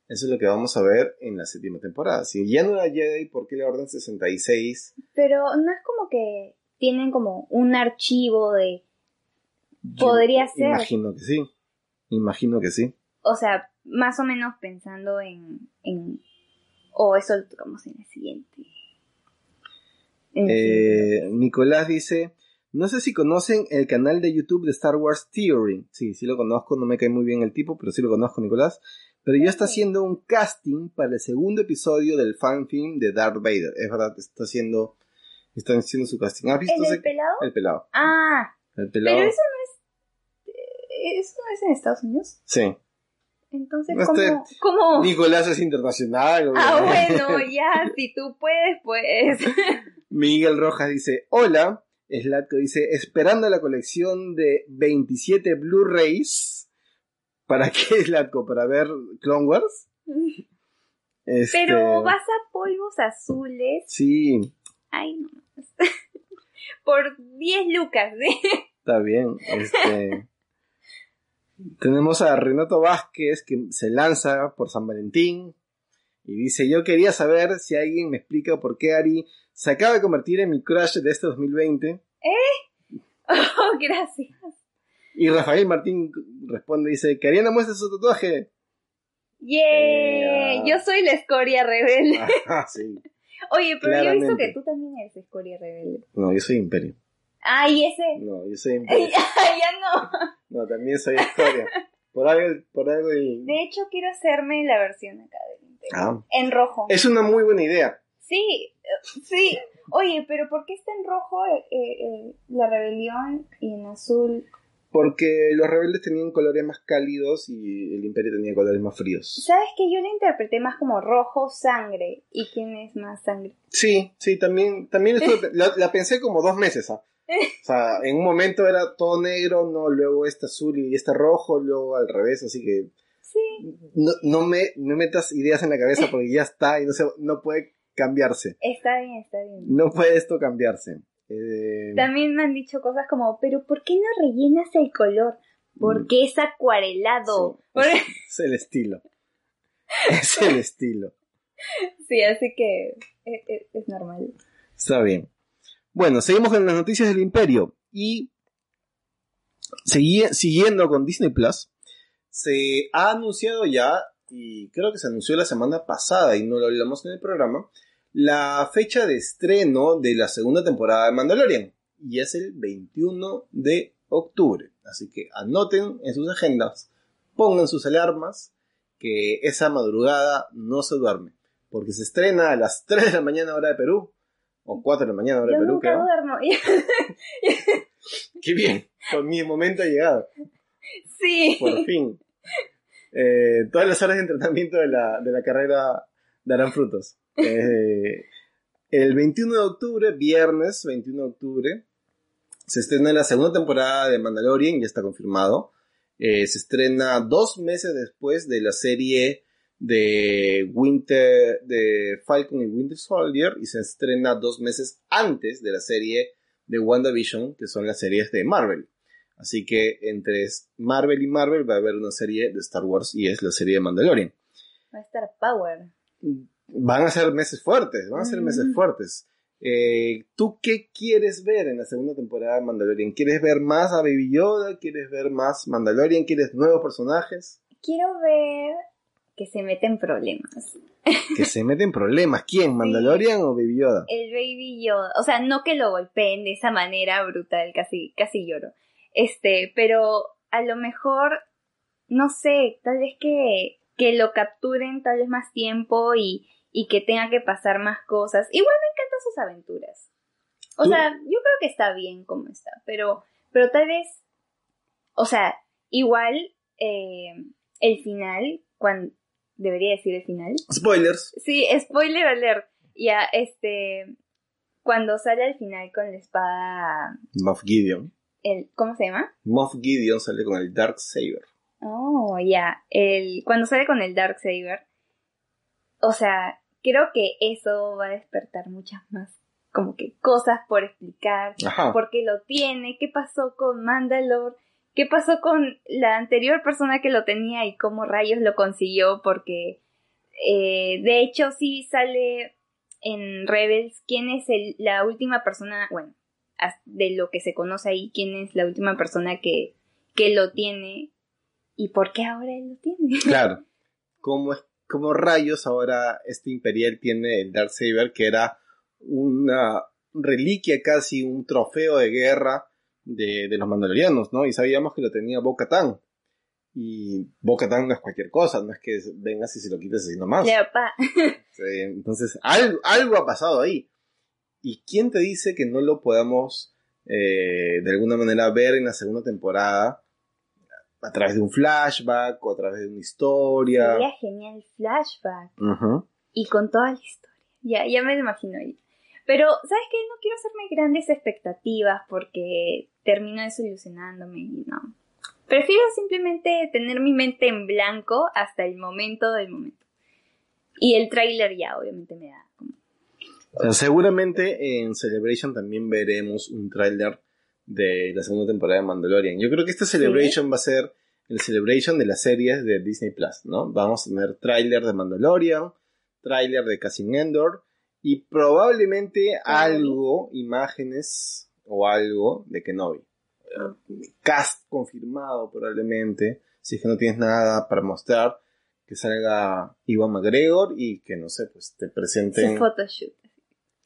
Eso es lo que vamos a ver en la séptima temporada. Si ya no era Jedi, ¿por qué la Orden 66 Pero no es como que tienen como un archivo de... Yo Podría ser. Imagino que sí. Imagino que sí. O sea, más o menos pensando en... en o eso lo tocamos en el siguiente. En el siguiente. Eh, Nicolás dice, no sé si conocen el canal de YouTube de Star Wars Theory. Sí, sí lo conozco, no me cae muy bien el tipo, pero sí lo conozco, Nicolás. Pero ya está haciendo un casting para el segundo episodio del fanfilm de Darth Vader. Es verdad, está haciendo, está haciendo su casting. ¿Has visto ¿El ese- pelado? El pelado. Ah, El pelado. pero eso no es... ¿Eso no es en Estados Unidos? Sí. Entonces, No ¿cómo? Nicolás es internacional. Ah, bueno, ya, si tú puedes, pues. (laughs) Miguel Rojas dice, hola. Slatko dice, esperando la colección de 27 Blu-rays. ¿Para qué, Slatko? ¿Para ver Clone Wars? Este, Pero vas a polvos azules. Sí, Ay, no. (laughs) Por 10 lucas, ¿eh? está bien. Este, tenemos a Renato Vázquez que se lanza por San Valentín y dice, yo quería saber si alguien me explica por qué Ari se acaba de convertir en mi crush de este 2020. (laughs) Oh, gracias. Y Rafael Martín responde, dice, que Ariana muestre su tatuaje. ¡Yeah! Eh, Yo soy la escoria rebelde. (laughs) Ah, sí. Oye, pero yo he visto claramente. que tú también eres escoria rebelde. No, yo soy Imperio. Ay, ese. No, yo soy Imperio. (laughs) ya no. No, también soy Historia. Por algo, por algo y... De hecho, quiero hacerme la versión acá del Imperio. Ah, En rojo. es una muy buena idea. Sí, eh, sí. Oye, pero ¿por qué está en rojo eh, eh, la rebelión y en azul? Porque los rebeldes tenían colores más cálidos y el Imperio tenía colores más fríos. ¿Sabes que yo la interpreté más como rojo sangre? ¿Y quién es más sangre? Sí, sí, también, también estuve- la, la pensé como dos meses. ¿ah? (laughs) O sea, en un momento era todo negro, no, luego este azul y este rojo, luego al revés, así que Sí, no, no me no metas ideas en la cabeza porque ya está y no se, no puede cambiarse. está bien, está bien. No puede esto cambiarse. Eh, También me han dicho cosas como, pero ¿por qué no rellenas el color? Porque es acuarelado. Mm. (laughs) es, es el estilo. Es el estilo. Sí, así que es, es- es normal. Está bien. Bueno, seguimos con las noticias del Imperio. Y siguiendo con Disney Plus, se ha anunciado ya, y creo que se anunció la semana pasada y no lo hablamos en el programa, la fecha de estreno de la segunda temporada de Mandalorian. Y es el 21 de octubre. Así que anoten en sus agendas, pongan sus alarmas, que esa madrugada no se duerme. Porque se estrena a las 3 de la mañana hora de Perú. O 4 de la mañana hora Yo de Perú, nunca creo. duermo. Qué bien. Con mi momento ha llegado. sí. Por fin. Eh, todas las horas de entrenamiento de la, de la carrera darán frutos. Eh, el 21 de octubre, viernes 21 de octubre, se estrena la segunda temporada de Mandalorian, ya está confirmado. Eh, se estrena dos meses después de la serie de Winter, de Falcon y Winter Soldier, y se estrena dos meses antes de la serie de WandaVision, que son las series de Marvel. Así que entre Marvel y Marvel va a haber una serie de Star Wars y es la serie de Mandalorian. Va a estar Power. Van a ser meses fuertes, van a ser Mm. meses fuertes. Eh, ¿Tú qué quieres ver en la segunda temporada de Mandalorian? ¿Quieres ver más a Baby Yoda? ¿Quieres ver más Mandalorian? ¿Quieres nuevos personajes? Quiero ver que se meten problemas. Que se meten problemas. ¿Quién? ¿Mandalorian o Baby Yoda? El Baby Yoda. O sea, no que lo golpeen de esa manera brutal, casi, casi lloro. Este, pero a lo mejor, no sé, tal vez que, que lo capturen tal vez más tiempo y, y que tenga que pasar más cosas. Igual me encantan sus aventuras. O Tú- sea, yo creo que está bien como está, pero, pero tal vez, o sea, igual eh, el final, cuando debería decir el final, Spoilers. Sí, spoiler alert. Ya, este. Cuando sale al final con la espada. Moff Gideon. El, ¿Cómo se llama? Moff Gideon sale con el Dark Saber. Oh, ya. El, cuando sale con el Dark Saber. O sea, creo que eso va a despertar muchas más. Como que cosas por explicar. Ajá. ¿Por qué lo tiene? ¿Qué pasó con Mandalore? ¿Qué pasó con la anterior persona que lo tenía y cómo rayos lo consiguió? Porque eh, de hecho sí sale en Rebels quién es el- la última persona, bueno, de lo que se conoce ahí, quién es la última persona que, que lo tiene y por qué ahora él lo tiene. (laughs) Claro. ¿Cómo, es, cómo rayos ahora este Imperial tiene el Dark Saber, que era una reliquia casi, un trofeo de guerra de, de los mandalorianos, ¿no? Y sabíamos que lo tenía Bo-Katan. Y Bo-Katan no es cualquier cosa, no es que vengas y se lo quites así nomás. (laughs) Entonces, algo, algo ha pasado ahí. ¿Y quién te dice que no lo podamos eh, de alguna manera ver en la segunda temporada? A través de un flashback o a través de una historia. Sería genial flashback. Ujú. Y con toda la historia. Ya, ya me lo imagino ahí. Pero, ¿sabes qué? No quiero hacerme grandes expectativas porque termino desilusionándome y no. Prefiero simplemente tener mi mente en blanco hasta el momento del momento. Y el tráiler ya, obviamente, me da como... Seguramente en Celebration también veremos un tráiler de la segunda temporada de Mandalorian. Yo creo que este Celebration va a ser el Celebration de las series de Disney Plus, ¿no? Vamos a tener tráiler de Mandalorian, tráiler de Cassian Endor y probablemente algo, imágenes o algo de Kenobi. Cast confirmado probablemente, si es que no tienes nada para mostrar, que salga Iwan McGregor y que no sé, pues te presenten Su photoshoot.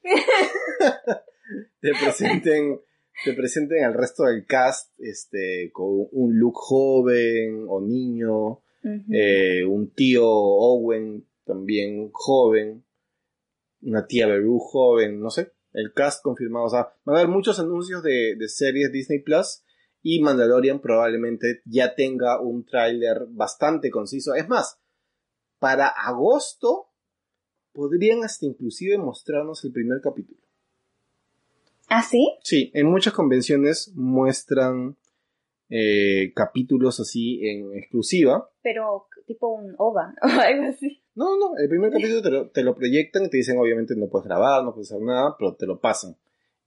(laughs) te presenten te presenten al resto del cast este con un look joven o niño eh, un tío Owen también joven una tía Beru joven no sé el cast confirmado o sea van a haber muchos anuncios de, de series Disney Plus y Mandalorian probablemente ya tenga un tráiler bastante conciso. Es más para agosto podrían hasta inclusive mostrarnos el primer capítulo ¿Ah, sí? Sí, en muchas convenciones muestran eh, capítulos así en exclusiva. Pero tipo un OVA (laughs) o algo así. No, no, el primer (laughs) capítulo te lo, te lo proyectan y te dicen obviamente no puedes grabar, no puedes hacer nada, pero te lo pasan.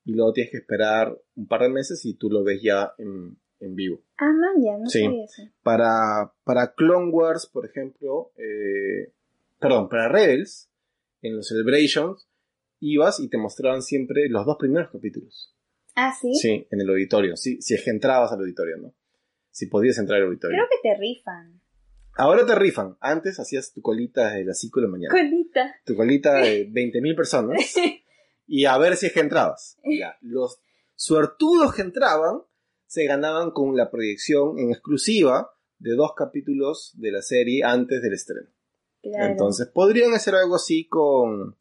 Y luego tienes que esperar un par de meses y tú lo ves ya en, en vivo. Ah, man, ya, no Sí. sabía eso. Para, para Clone Wars, por ejemplo, eh, perdón, para Rebels, en los Celebrations, ibas y te mostraban siempre los dos primeros capítulos. Ah, sí. Sí, en el auditorio. Sí, si es que entrabas al auditorio, ¿no? Si podías entrar al auditorio. Creo que te rifan. Ahora te rifan. Antes hacías tu colita desde las 5 de la mañana. Colita. Tu colita de (laughs) 20.000 personas. Y a ver si es que entrabas. Ya. Los suertudos que entraban se ganaban con la proyección en exclusiva de dos capítulos de la serie antes del estreno. Claro. Entonces podrían hacer algo así con,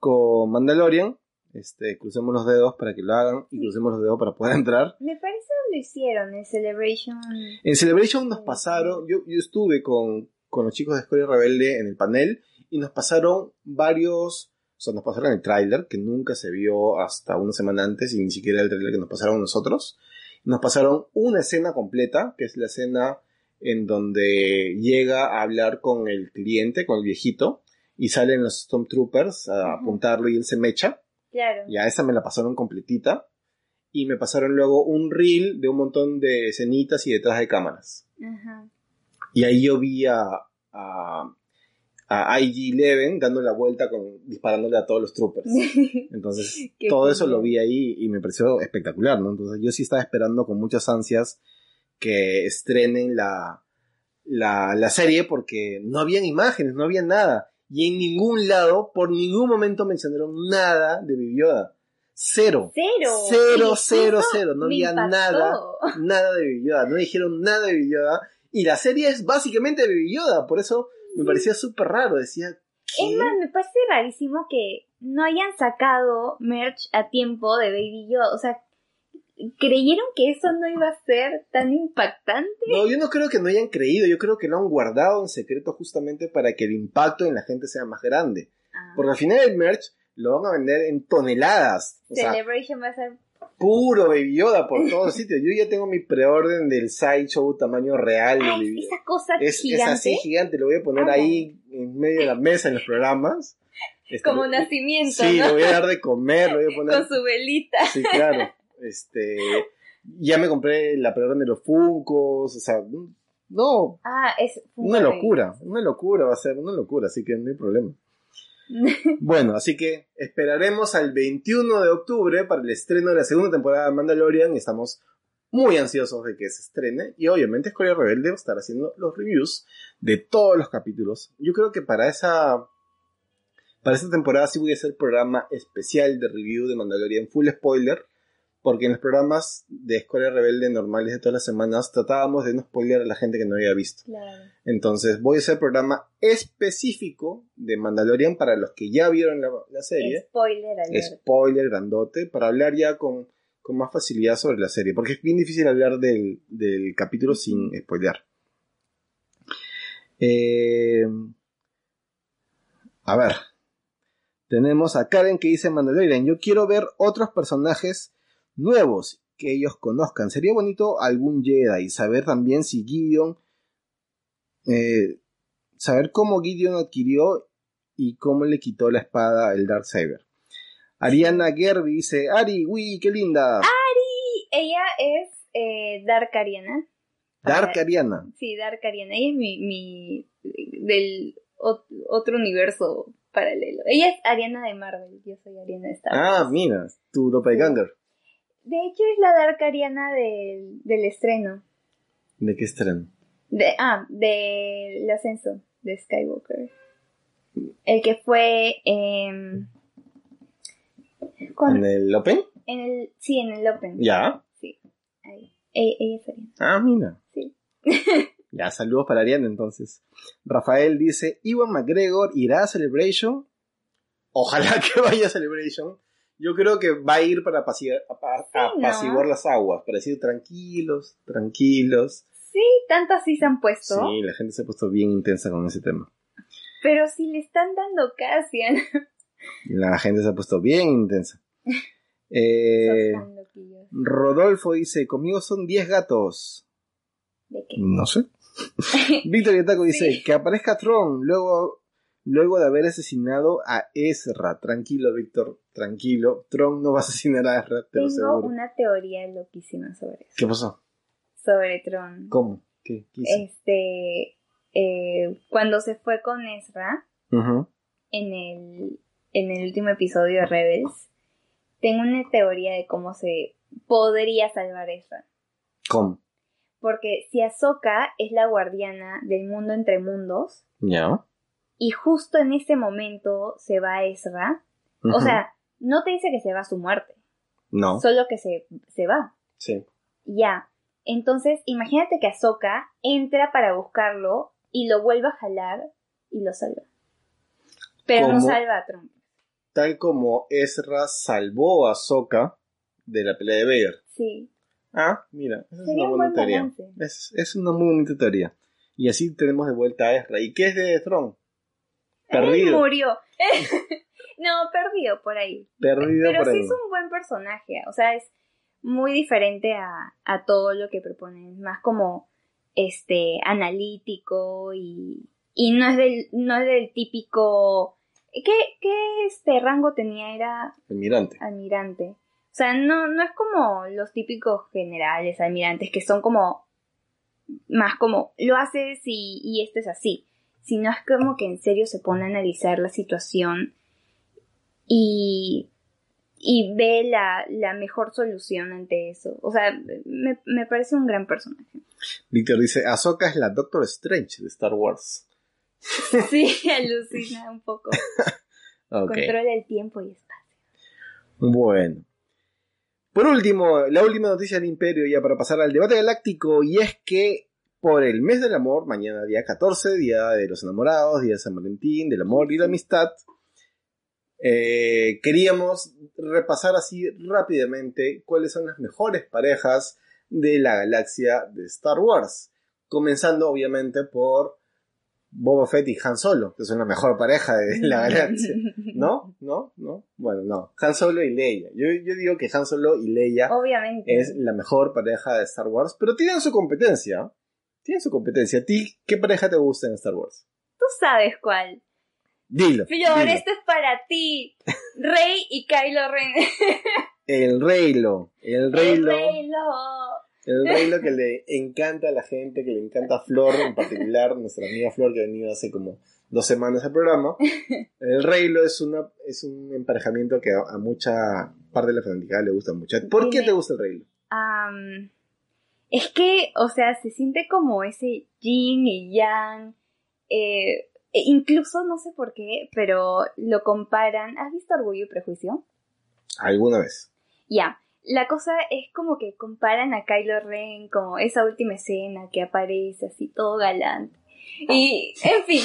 con Mandalorian. Este, crucemos los dedos para que lo hagan y crucemos los dedos para poder entrar. Me parece que lo hicieron en Celebration. En Celebration nos pasaron, yo, yo estuve con, con los chicos de Escuela Rebelde en el panel y nos pasaron varios, o sea, nos pasaron el tráiler que nunca se vio hasta una semana antes y ni siquiera el tráiler que nos pasaron nosotros. Nos pasaron una escena completa, que es la escena en donde llega a hablar con el cliente, con el viejito, y salen los Stormtroopers a apuntarlo y él se mecha. Claro. Ya esa me la pasaron completita. Y me pasaron luego un reel de un montón de escenitas y detrás de cámaras. Ajá. Y ahí yo vi a, a, a IG-11 dando la vuelta con, disparándole a todos los troopers. (laughs) Entonces, todo eso lo vi ahí y me pareció espectacular, ¿no? Entonces, yo sí estaba esperando con muchas ansias que estrenen la, la, la serie porque no habían imágenes, no había nada. Y en ningún lado, por ningún momento mencionaron nada de Baby Yoda. Cero. Cero. Cero, cero, cero. No había impactó. nada, nada de Baby Yoda. No dijeron nada de Baby Yoda. Y la serie es básicamente de Baby Yoda. Por eso me parecía súper raro. Decía, ¿qué? Es más, me parece rarísimo que no hayan sacado merch a tiempo de Baby Yoda. O sea, ¿creyeron que eso no iba a ser tan impactante? No, yo no creo que no hayan creído. Yo creo que lo han guardado en secreto justamente para que el impacto en la gente sea más grande. Ah, Porque al final el merch lo van a vender en toneladas. O sea, Celebration va a ser... puro Baby Yoda por todos (laughs) sitios. Yo ya tengo mi preorden del Sideshow tamaño real de esa cosa Es, es gigante. así gigante, lo voy a poner Ah, ahí en medio de la mesa en los programas. Este, como lo- nacimiento, Sí, ¿no? lo voy a dar de comer, lo voy a (laughs) poner. Con su velita. Sí, claro. Este, ya me compré la preorden de los Funcos, o sea, no, Ah, es... una locura, una locura va a ser, una locura, así que no hay problema. (laughs) Bueno, así que esperaremos al 21 de octubre para el estreno de la segunda temporada de Mandalorian. Estamos muy ansiosos de que se estrene. Y obviamente Escuela Rebelde va a estar haciendo los reviews de todos los capítulos. Yo creo que para esa. Para esta temporada sí voy a hacer programa especial de review de Mandalorian full spoiler. Porque en los programas de Escuela Rebelde normales de todas las semanas tratábamos de no spoiler a la gente que no había visto. Claro. Entonces voy a hacer programa específico de Mandalorian para los que ya vieron la, la serie. Spoiler alert. Spoiler grandote, para hablar ya con con más facilidad sobre la serie, porque es bien difícil hablar del, del capítulo sin spoilear. Eh, a ver, tenemos a Karen que dice Mandalorian, yo quiero ver otros personajes nuevos que ellos conozcan. Sería bonito algún Jedi y saber también si Gideon, eh, saber cómo Gideon adquirió y cómo le quitó la espada el Darksaber. Ariana Gerby dice, Ari, uy, qué linda. Y ella es eh, Dark Ariana. Dark para- Ariana. Sí, Dark Ariana. Ella es mi, mi del ot- otro universo paralelo. Ella es Ariana de Marvel, yo soy Ariana de Star Wars. Ah, mira, tu doppelganger. De hecho es la Dark Ariana del, del estreno. ¿De qué estreno? De, ah, del ascenso de Skywalker. El que fue con- ¿En el Open? en el sí en el Open. Ya. Sí. Ahí. E- Ella es Ariana. Ah, mira. Sí. (laughs) Ya, saludos para Ariana entonces. Rafael dice, Iwan McGregor irá a Celebration. Ojalá (laughs) que vaya a Celebration. Yo creo que va a ir para apaciguar, las aguas, para decir tranquilos, tranquilos. Sí, tanto así se han puesto. Sí, la gente se ha puesto bien intensa con ese tema. Pero si le están dando Cassian. La gente se ha puesto bien intensa. (laughs) Eh. Rodolfo dice, conmigo son 10 gatos. ¿De qué? No sé. (laughs) Víctor Yataco dice, Sí. que aparezca Tron luego, luego de haber asesinado a Ezra. Tranquilo, Víctor, tranquilo. Tron no va a asesinar a Ezra, te lo Tengo seguro. una teoría loquísima sobre eso. ¿Qué pasó? Sobre Tron. ¿Cómo? ¿Qué, qué hizo? Este, eh, cuando se fue con Ezra en el, en el último episodio de Rebels, tengo una teoría de cómo se podría salvar Ezra. ¿Cómo? Porque si Ahsoka es la guardiana del mundo entre mundos, ¿Ya? Y justo en ese momento se va Ezra, o sea, no te dice que se va a su muerte, No. solo que se, se va. Sí. Ya. Entonces, imagínate que Ahsoka entra para buscarlo y lo vuelve a jalar y lo salva. Pero no salva a Trump. Tal como Ezra salvó a Sokka de la pelea de Vader. Sí. Ah, mira, esa es una un buena buen teoría. Es, es una muy bonita teoría. Y así tenemos de vuelta a Ezra. ¿Y qué es de Tron? Perdido. murió. (laughs) no, perdido por ahí. Perdido Pero por sí ahí. es un buen personaje. O sea, es muy diferente a, a todo lo que propone. Es más como este analítico y, y no es del, no es del típico. ¿Qué, qué este rango tenía? Era Almirante. almirante. O sea, no, no es como los típicos generales almirantes que son como más como lo haces y, y esto es así, sino es como que en serio se pone a analizar la situación y, y ve la, la mejor solución ante eso. O sea, me, me parece un gran personaje. Víctor dice, Ahsoka es la Doctor Strange de Star Wars. (laughs) Sí, alucina un poco. (laughs) Controla el tiempo y espacio. Bueno. Por último, la última noticia del Imperio ya para pasar al debate galáctico y es que por el mes del amor, mañana día 14, día de los enamorados, día de San Valentín, del amor y la amistad, eh, queríamos repasar así rápidamente cuáles son las mejores parejas de la galaxia de Star Wars. Comenzando obviamente por Boba Fett y Han Solo, que son la mejor pareja de la (laughs) galaxia. ¿No? ¿No? ¿No? Bueno, no. Han Solo y Leia. Yo, yo digo que Han Solo y Leia Obviamente. es la mejor pareja de Star Wars, pero tienen su competencia. Tienen su competencia. ¿A ti qué pareja te gusta en Star Wars? Tú sabes cuál. Dilo. Flor, dilo. esto es para ti. Rey y Kylo Ren. (laughs) El Reylo. El Reylo. El Reylo. El Reylo que le encanta a la gente, que le encanta a Flor en particular, nuestra amiga Flor que ha venido hace como dos semanas al programa. (laughs) El Reylo es, una, es un emparejamiento que a, a mucha parte de la fanaticada le gusta mucho. ¿Por qué te gusta el Reylo? Am, es que, o sea, se siente como ese yin y yang. eh, e incluso, no sé por qué, pero lo comparan. ¿Has visto Orgullo y Prejuicio? ¿Alguna vez? Ya. La cosa es como que comparan a Kylo Ren como esa última escena que aparece así todo galante. Y, en fin,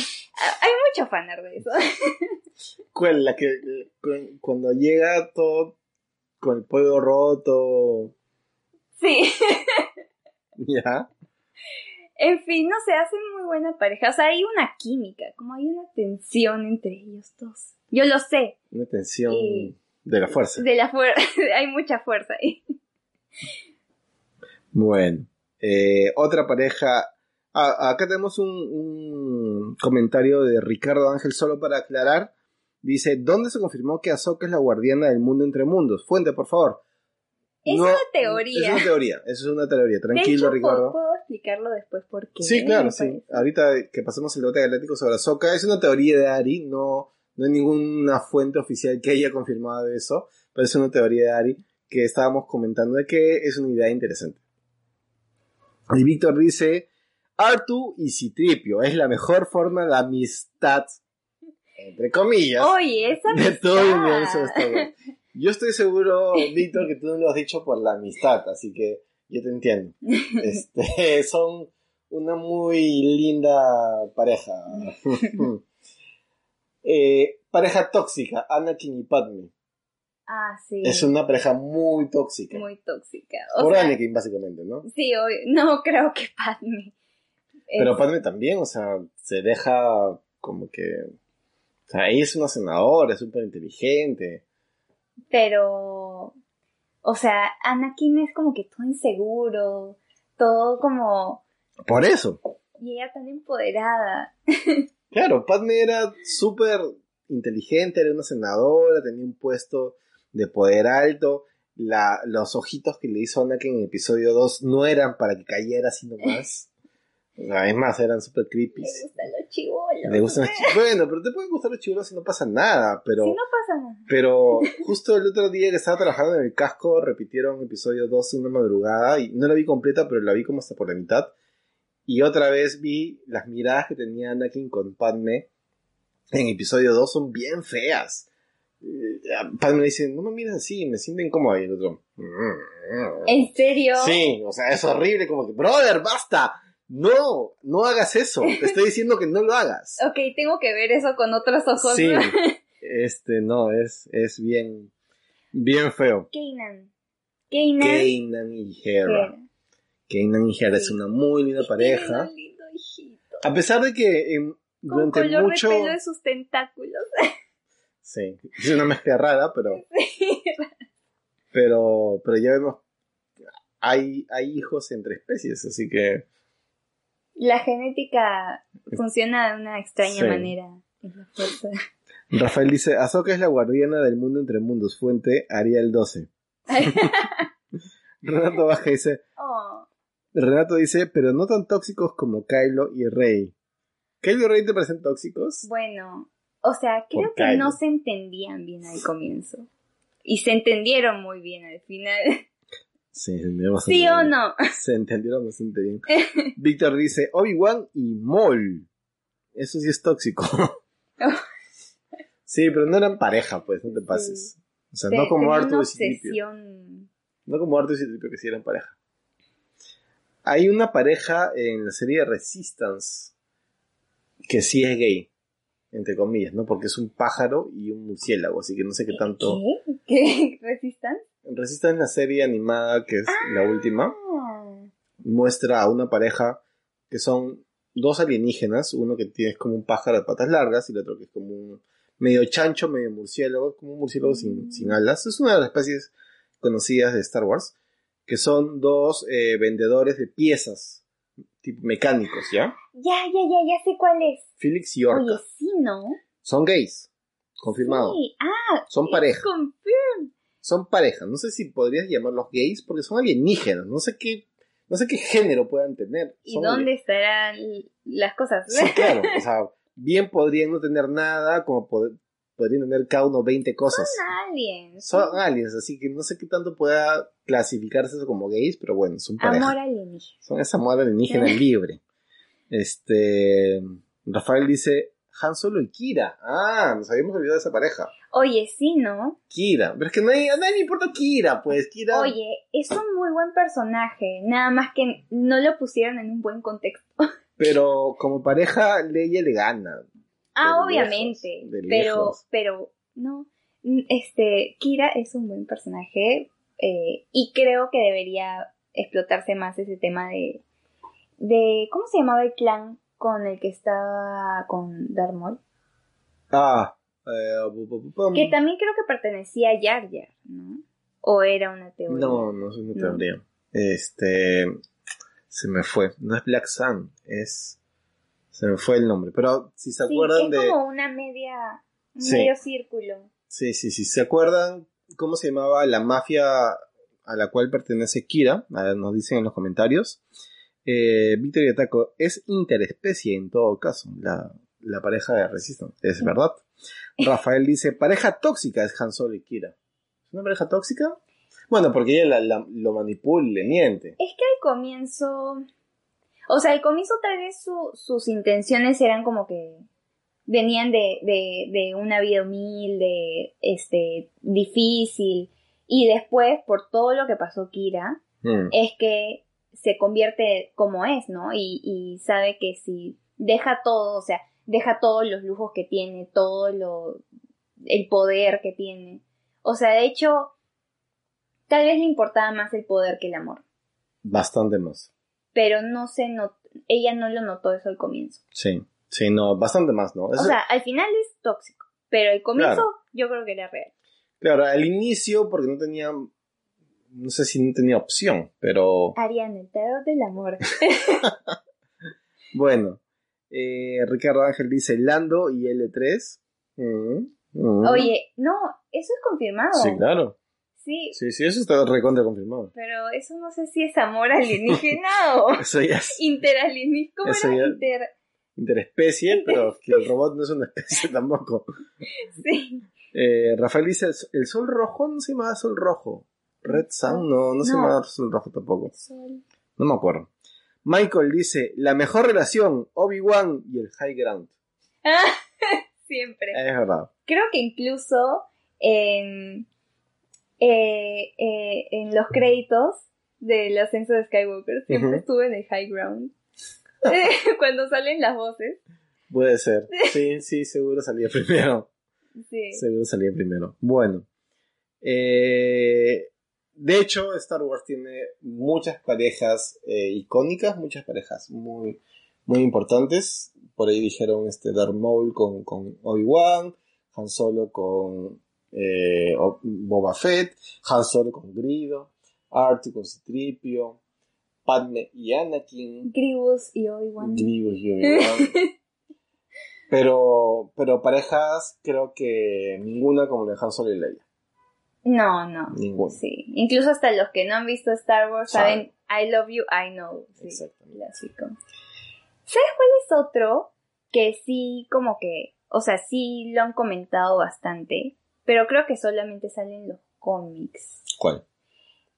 hay mucho fanar de eso. (laughs) ¿Cuál? La que cu- cuando llega todo con el pollo roto. Sí. (laughs) Ya. En fin, no se hacen muy buena pareja. O sea, hay una química, como hay una tensión entre ellos dos. Yo lo sé. Una tensión Y- de la fuerza. De la fuerza, (laughs) hay mucha fuerza ahí. Bueno, eh, otra pareja. Ah, acá tenemos un, un comentario de Ricardo Ángel solo para aclarar. Dice, ¿dónde se confirmó que Ahsoka es la guardiana del mundo entre mundos? Fuente, por favor. Es una teoría. Es una teoría, eso es una teoría. de Tranquilo, hecho, Ricardo. ¿puedo, puedo explicarlo después por qué. Sí, claro, me sí. parece. Ahorita que pasemos el debate galáctico sobre Ahsoka, es una teoría de Ari, no, no hay ninguna fuente oficial que haya confirmado eso, pero es una teoría de Ari que estábamos comentando de que es una idea interesante. Y Víctor dice, Artu y Citripio es la mejor forma de amistad, entre comillas, Oye, esa de todo el amistad. universo de Star Wars. (laughs) Yo estoy seguro, Víctor, que tú no lo has dicho por la amistad, así que yo te entiendo. (laughs) Este, (laughs) son una muy linda pareja. (laughs) Eh, pareja tóxica, Anakin y Padme. Ah, sí. Es una pareja muy tóxica. Muy tóxica. O por sea, Anakin, básicamente, ¿no? Sí, obvio. No creo que Padme. Es- Pero Padme también, o sea, se deja como que... O sea, ella es una senadora, es súper inteligente. Pero, o sea, Anakin es como que todo inseguro, todo como, Por eso. y ella tan empoderada. (laughs) Claro, Padme era súper inteligente, era una senadora, tenía un puesto de poder alto. La, los ojitos que le hizo Anakin en episodio 2 no eran para que cayera así nomás. (laughs) Es más, eran súper creepy. Le gustan los chivolos. Le gustan los Bueno, pero te pueden gustar los chivolos y no pasa nada. Pero, Sí, no pasa nada. pero justo el otro día que estaba trabajando en el casco, repitieron episodio 2 una madrugada y no la vi completa, pero la vi como hasta por la mitad. Y otra vez vi las miradas que tenía Anakin con Padme en episodio 2 son bien feas. Eh, Padme le dice, no me mires así, me siento incómodo. Y el otro, "Mm, ¿En serio? Sí, o sea, es horrible, como que, brother, basta. No, no hagas eso. (laughs) Te estoy diciendo que no lo hagas. Ok, tengo que ver eso con otros ojos. Sí, este, no, es, es bien, bien feo. Kanan. Kanan. Kanan y Hera. Kanan y Hera es una muy linda pareja. un lindo hijito. A pesar de que Con durante color mucho... de pelo de sus tentáculos. (laughs) Sí, es una mezcla rara, pero, (laughs) pero, pero ya vemos, hay, hay hijos entre especies, así que La genética funciona de una extraña Sí. manera. Es la fuerza. Rafael dice, Ahsoka es la guardiana del mundo entre mundos, fuente Ariel 12. (laughs) Renato Baja dice, Oh, Renato dice, pero no tan tóxicos como Kylo y Rey. ¿Kylo y Rey te parecen tóxicos? bueno, o sea, creo Por que Kylo. no se entendían bien al comienzo. Y se entendieron muy bien al final. Sí, se ¿Sí o bien. no? (laughs) Se entendieron bastante bien. (laughs) Víctor dice, Obi-Wan y Maul. Eso sí es tóxico. (laughs) sí, pero no eran pareja, pues, no te pases. O sea, no como Arthur y obsesión. No como Arthur y Citripio que sí eran pareja. Hay una pareja en la serie Resistance que sí es gay, entre comillas, ¿no? Porque es un pájaro y un murciélago, así que no sé qué tanto... ¿Qué? ¿Qué? ¿Resistan? En Resistance, la serie animada, que es la última, Ah, muestra a una pareja que son dos alienígenas, uno que tiene como un pájaro de patas largas y el otro que es como un medio chancho, medio murciélago, como un murciélago sin, sin alas. Es una de las especies conocidas de Star Wars, que son dos eh, vendedores de piezas tipo mecánicos, ¿ya? ya, ya, ya, ya sé cuál es. Felix y Orca. Oye, sí, ¿no? Son gays, confirmado. Sí. Ah, Son pareja. Son pareja. No sé si podrías llamarlos gays porque son alienígenas. No sé qué, no sé qué género puedan tener. ¿Y Son dónde estarán las cosas? Sí, claro. O sea, bien podrían no tener nada, como pod- podrían tener cada uno 20 cosas. Son aliens. Son aliens, así que no sé qué tanto pueda clasificarse eso como gays, pero bueno, son pareja. Amor alienígena. Son esa amor alienígena (laughs) libre. Este. Rafael dice. Han Solo y Kira. Ah, nos habíamos olvidado de esa pareja. Oye, sí, ¿no? Kira. Pero es que a nadie, a nadie le importa Kira, pues. Kira. Oye, es un muy buen personaje. Nada más que no lo pusieron en un buen contexto. (laughs) Pero como pareja, Leia le gana. Ah, De obviamente. lejos, de pero, lejos. pero, no. Este, Kira es un buen personaje eh, y creo que debería explotarse más ese tema de, de ¿cómo se llamaba el clan con el que estaba con Darth Maul? Ah, eh. Que también creo que pertenecía a Jar Jar, ¿no? O era una teoría. No, no es una No. teoría. Este. Se me fue. No es Black Sun, es. Se me fue el nombre. Pero si se Sí, acuerdan es de. como una media, un Sí. medio círculo. Sí, sí, sí. ¿Se acuerdan cómo se llamaba la mafia a la cual pertenece Kira? A ver, nos dicen en los comentarios. Eh, Víctor y Ataco es interespecie en todo caso, la, la pareja de Resistance. Es verdad. Rafael dice, pareja tóxica es Han Solo y Kira. ¿Es una pareja tóxica? Bueno, porque ella la- la- lo manipula y le miente. Es que al comienzo, o sea, al comienzo tal vez su- sus intenciones eran como que venían de, de, de una vida humilde, este, difícil, y después, por todo lo que pasó Kira, Mm, es que se convierte como es, ¿no? Y, y sabe que si deja todo, o sea, deja todos los lujos que tiene, todo lo, el poder que tiene. O sea, de hecho, tal vez le importaba más el poder que el amor. Bastante más. Pero no se not- ella no lo notó eso al comienzo. Sí, sí, no, bastante más, ¿no? O sea, al final es tóxico, pero al comienzo Claro. yo creo que era real. Claro, al inicio, porque no tenía, no sé si no tenía opción, pero Ariana, el tarot del amor. (laughs) bueno. Eh, Ricardo Ángel dice Lando y L3. Mm, mm. Oye, no, eso es confirmado. Sí, claro. Sí, Sí, sí, eso está recontra confirmado. pero eso no sé si es amor alienígena (laughs) o Eso ya es interalienígena. ¿Cómo Eso era ya- inter? interespecie, pero que el robot no es una especie (laughs) tampoco. Sí. Eh, Rafael dice, ¿el sol rojo no se llama sol rojo? Red Sun no, no, se No. llama sol rojo tampoco. Sol. No me acuerdo. Michael dice, la mejor relación, Obi-Wan y el High Ground. (laughs) Siempre. Es verdad. Creo que incluso en, eh, eh, en los créditos del ascenso de Skywalker siempre estuve en el high ground. (laughs) (laughs) Cuando salen las voces. Puede ser. Sí, sí, seguro salía primero. Sí. Seguro salía primero. Bueno. Eh, de hecho, Star Wars tiene muchas parejas eh, icónicas, muchas parejas muy, muy importantes. Por ahí dijeron este Darth Maul con, con Obi-Wan, Han Solo con eh, Boba Fett, Han Solo con Grido, R2 con Citripio, Padme y Anakin, Grievous y Obi-Wan. Grievous y Obi-Wan. (laughs) Pero, pero parejas creo que ninguna como la de Han Solo y Leia. No, no. Ninguna. Sí. Incluso hasta los que no han visto Star Wars Saben. I love you, I know. Sí. Exactamente. Clásico. ¿Sabes cuál es otro? Que sí, como que, o sea, sí lo han comentado bastante, pero creo que solamente salen los cómics. ¿Cuál?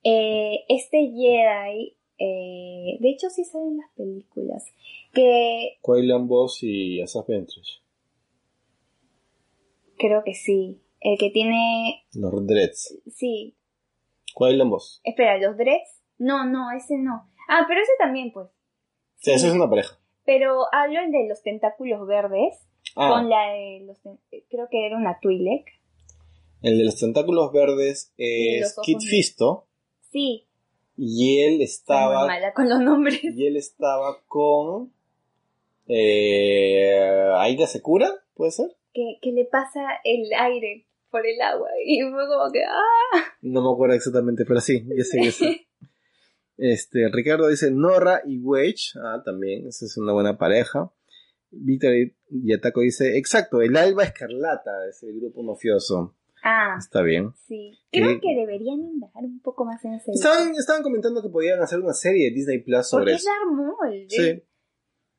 Eh, este Jedi, eh, de hecho sí salen las películas, que Quaylan Boss y Ventress. creo que sí, el que tiene, Los Dreads. sí, Quaylan Boss. espera, los Dreads, no, no, ese no. Ah, pero ese también, pues. Sí, eso es una pareja. Pero hablo el de los tentáculos verdes, Ah, con la de los, creo que era una Twi'lek. el de los tentáculos verdes es negros. Fisto. Sí, Y él Soy muy estaba. mala con los nombres. Y él estaba con. Eh, Aida Secura, ¿puede ser? Que, que le pasa el aire por el agua. Y fue como que, ¡ah! No me acuerdo exactamente, pero sí, ya sé, ya (laughs) sé. Este, Ricardo dice Nora y Wedge. Ah, también, esa es una buena pareja. Víctor y Ataco dice, exacto, el Alba Escarlata es el grupo mafioso. Ah, Está bien. sí. Creo ¿Qué? que deberían indagar un poco más en ese Estaban, estaban comentando que podían hacer una serie de Disney Plus sobre Porque es eso. Darth Maul. Sí, ¿eh?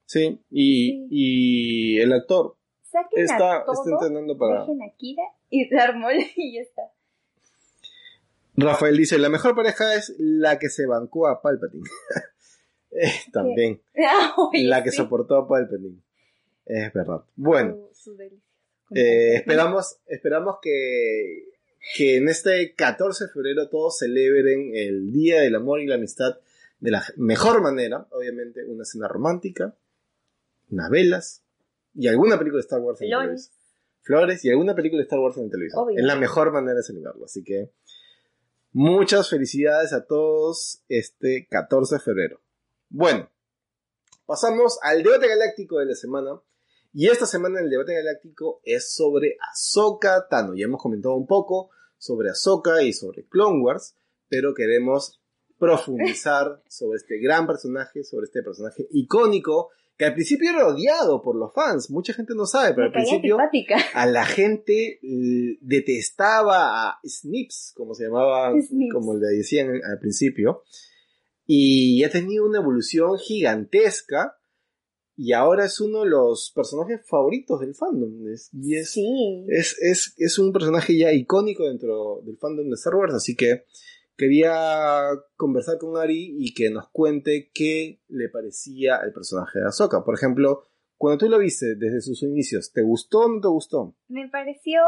sí. Y, Sí. y el actor Saquen está, a todo, está entrenando para... dejen a Kira y Darth Maul (laughs) y ya está. Rafael dice, la mejor pareja es la que se bancó a Palpatine. (laughs) Eh, También, (laughs) Ah, la que sí. soportó a Palpatine. Es verdad. Bueno. Su- su delicioso Eh, esperamos, esperamos que, que en este 14 de febrero todos celebren el Día del Amor y la Amistad de la mejor manera. Obviamente, una cena romántica, unas velas y alguna película de Star Wars. en Flores. televisión. y alguna película de Star Wars en el televisor. Obvio. Es la mejor manera de celebrarlo. Así que muchas felicidades a todos este 14 de febrero. Bueno, pasamos al debate galáctico de la semana. Y esta semana el debate galáctico es sobre Ahsoka Tano. Ya hemos comentado un poco sobre Ahsoka y sobre Clone Wars, pero queremos profundizar (laughs) sobre este gran personaje, sobre este personaje icónico que al principio era odiado por los fans. Mucha gente no sabe, pero Me al principio antipática. a la gente eh, detestaba a Snips, como se llamaba, Snips. como le decían al principio, y ha tenido una evolución gigantesca y ahora es uno de los personajes favoritos del fandom. Es- y es, Sí. es, es, es un personaje ya icónico dentro del fandom de Star Wars, así que quería conversar con Ari y que nos cuente qué le parecía el personaje de Ahsoka. Por ejemplo, cuando tú lo viste desde sus inicios, ¿te gustó o no te gustó? Me pareció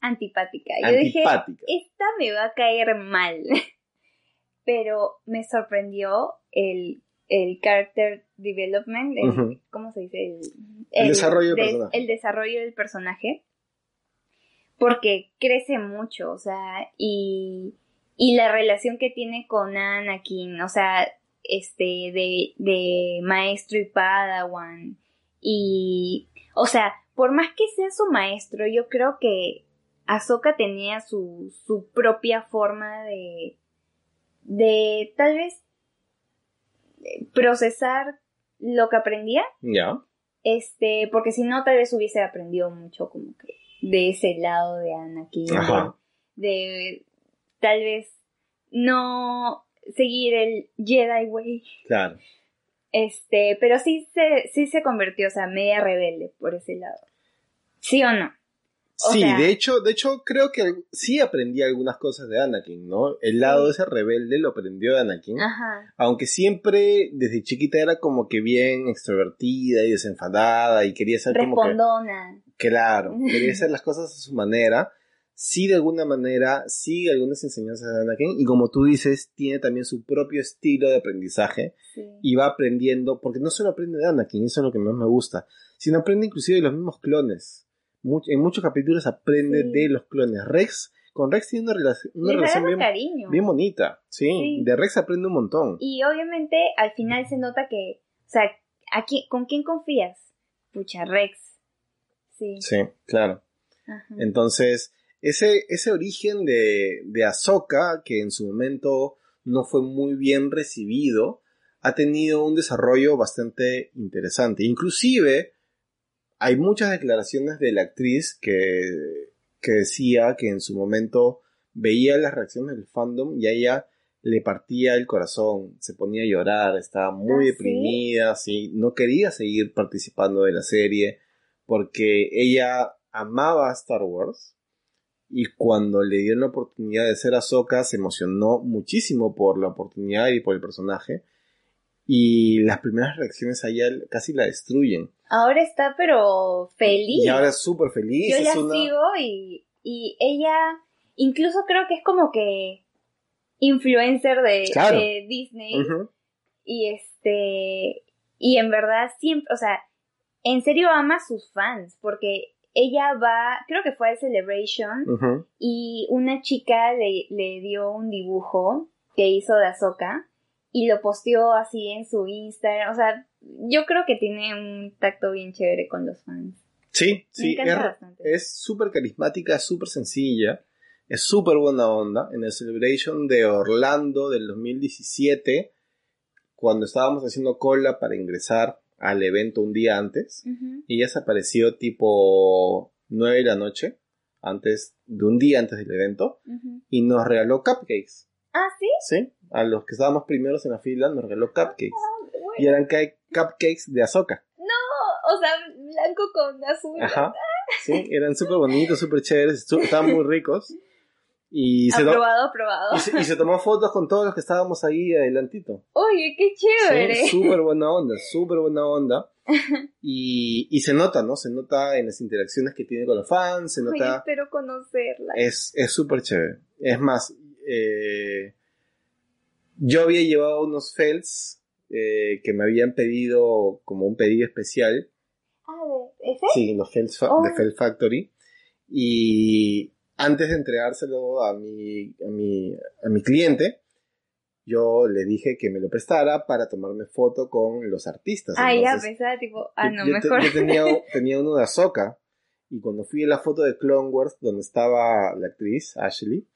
antipática. Yo dije, Antipática. esta me va a caer mal. (laughs) Pero me sorprendió el, el character development, el-. ¿cómo se dice? El, El desarrollo del de- personaje. El desarrollo del personaje. Porque crece mucho, o sea, y, y la relación que tiene con Anakin, o sea, este, de, de maestro y padawan. Y, o sea, por más que sea su maestro, yo creo que Ahsoka tenía su, su propia forma de, de tal vez eh, procesar lo que aprendía, Ya. este, porque si no tal vez hubiese aprendido mucho como que de ese lado de Anakin, de, Ajá. de tal vez no seguir el Jedi way, Claro. este, pero sí se, sí se convirtió, o sea, media rebelde por ese lado. ¿Sí o no? O Sí, sea- de hecho, de hecho, creo que sí aprendí algunas cosas de Anakin, ¿no? El lado ese rebelde lo aprendió de Anakin. Ajá. Aunque siempre desde chiquita era como que bien extrovertida y desenfadada y quería ser como que Respondona. Claro, quería (laughs) hacer las cosas a su manera. Sí, de alguna manera, sigue algunas enseñanzas de Anakin. Y como tú dices, tiene también su propio estilo de aprendizaje. Sí. Y va aprendiendo, porque no solo aprende de Anakin, eso es lo que más me gusta, sino aprende inclusive de los mismos clones. Much- en muchos capítulos aprende Sí. de los clones. Rex, con Rex tiene una, relación- una bien, cariño. bien bonita. Sí, Sí. de Rex aprende un montón. Y obviamente al final se nota que, o sea, ¿a quién- ¿con quién confías? Pucha, Rex. Sí. Sí, claro. Ajá. Entonces, ese, ese origen de, de Ahsoka, que en su momento no fue muy bien recibido, ha tenido un desarrollo bastante interesante. Inclusive, hay muchas declaraciones de la actriz que, que decía que en su momento veía las reacciones del fandom y a ella le partía el corazón, se ponía a llorar, estaba muy ¿Ah, sí? deprimida, sí, no quería seguir participando de la serie porque ella amaba Star Wars y cuando le dieron la oportunidad de ser Ahsoka se emocionó muchísimo por la oportunidad y por el personaje y las primeras reacciones a ella casi la destruyen Ahora está pero feliz. y ahora es súper feliz Yo es la una- sigo y, y ella incluso creo que es como que influencer de, Claro. de Disney y este y en verdad siempre, o sea, en serio ama a sus fans porque ella va, creo que fue al Celebration y una chica le, le dio un dibujo que hizo de Ahsoka y lo posteó así en su Instagram, o sea, yo creo que tiene un tacto bien chévere con los fans. sí sí es- súper carismática, súper sencilla, es súper buena onda. En el Celebration de Orlando del 2017, cuando estábamos haciendo cola para ingresar al evento un día antes, Ujú. ella se apareció tipo 9 de la noche, antes de un día antes del evento, y nos regaló cupcakes. Ah, sí. ¿Sí? A los que estábamos primeros en la fila nos regaló cupcakes. Bueno. Y eran ca- cupcakes de Azoka. O sea, blanco con azul. Ajá. Sí, eran súper bonitos, súper chéveres, estaban muy ricos. Y se, aprobado, aprobado. y, se, y se tomó fotos con todos los que estábamos ahí adelantito. Oye, qué chévere. Sí, súper (laughs) buena onda, súper buena onda. Y, y se nota, ¿no? Se nota en las interacciones que tiene con los fans, se Oye, nota... espero conocerla. Es es súper chévere. Es más, eh, yo había llevado unos felts eh, que me habían pedido como un pedido especial. Ah, ¿de ese? Sí, los felts Oh. de Felt Factory. Y antes de entregárselo a mi, a mi, a mi cliente, yo le dije que me lo prestara para tomarme foto con los artistas. Ah, ya pensaba, tipo, ah, no, yo te- mejor. yo tenía, (laughs) tenía uno de Ahsoka y cuando fui a la foto de Clone Wars donde estaba la actriz Ashley,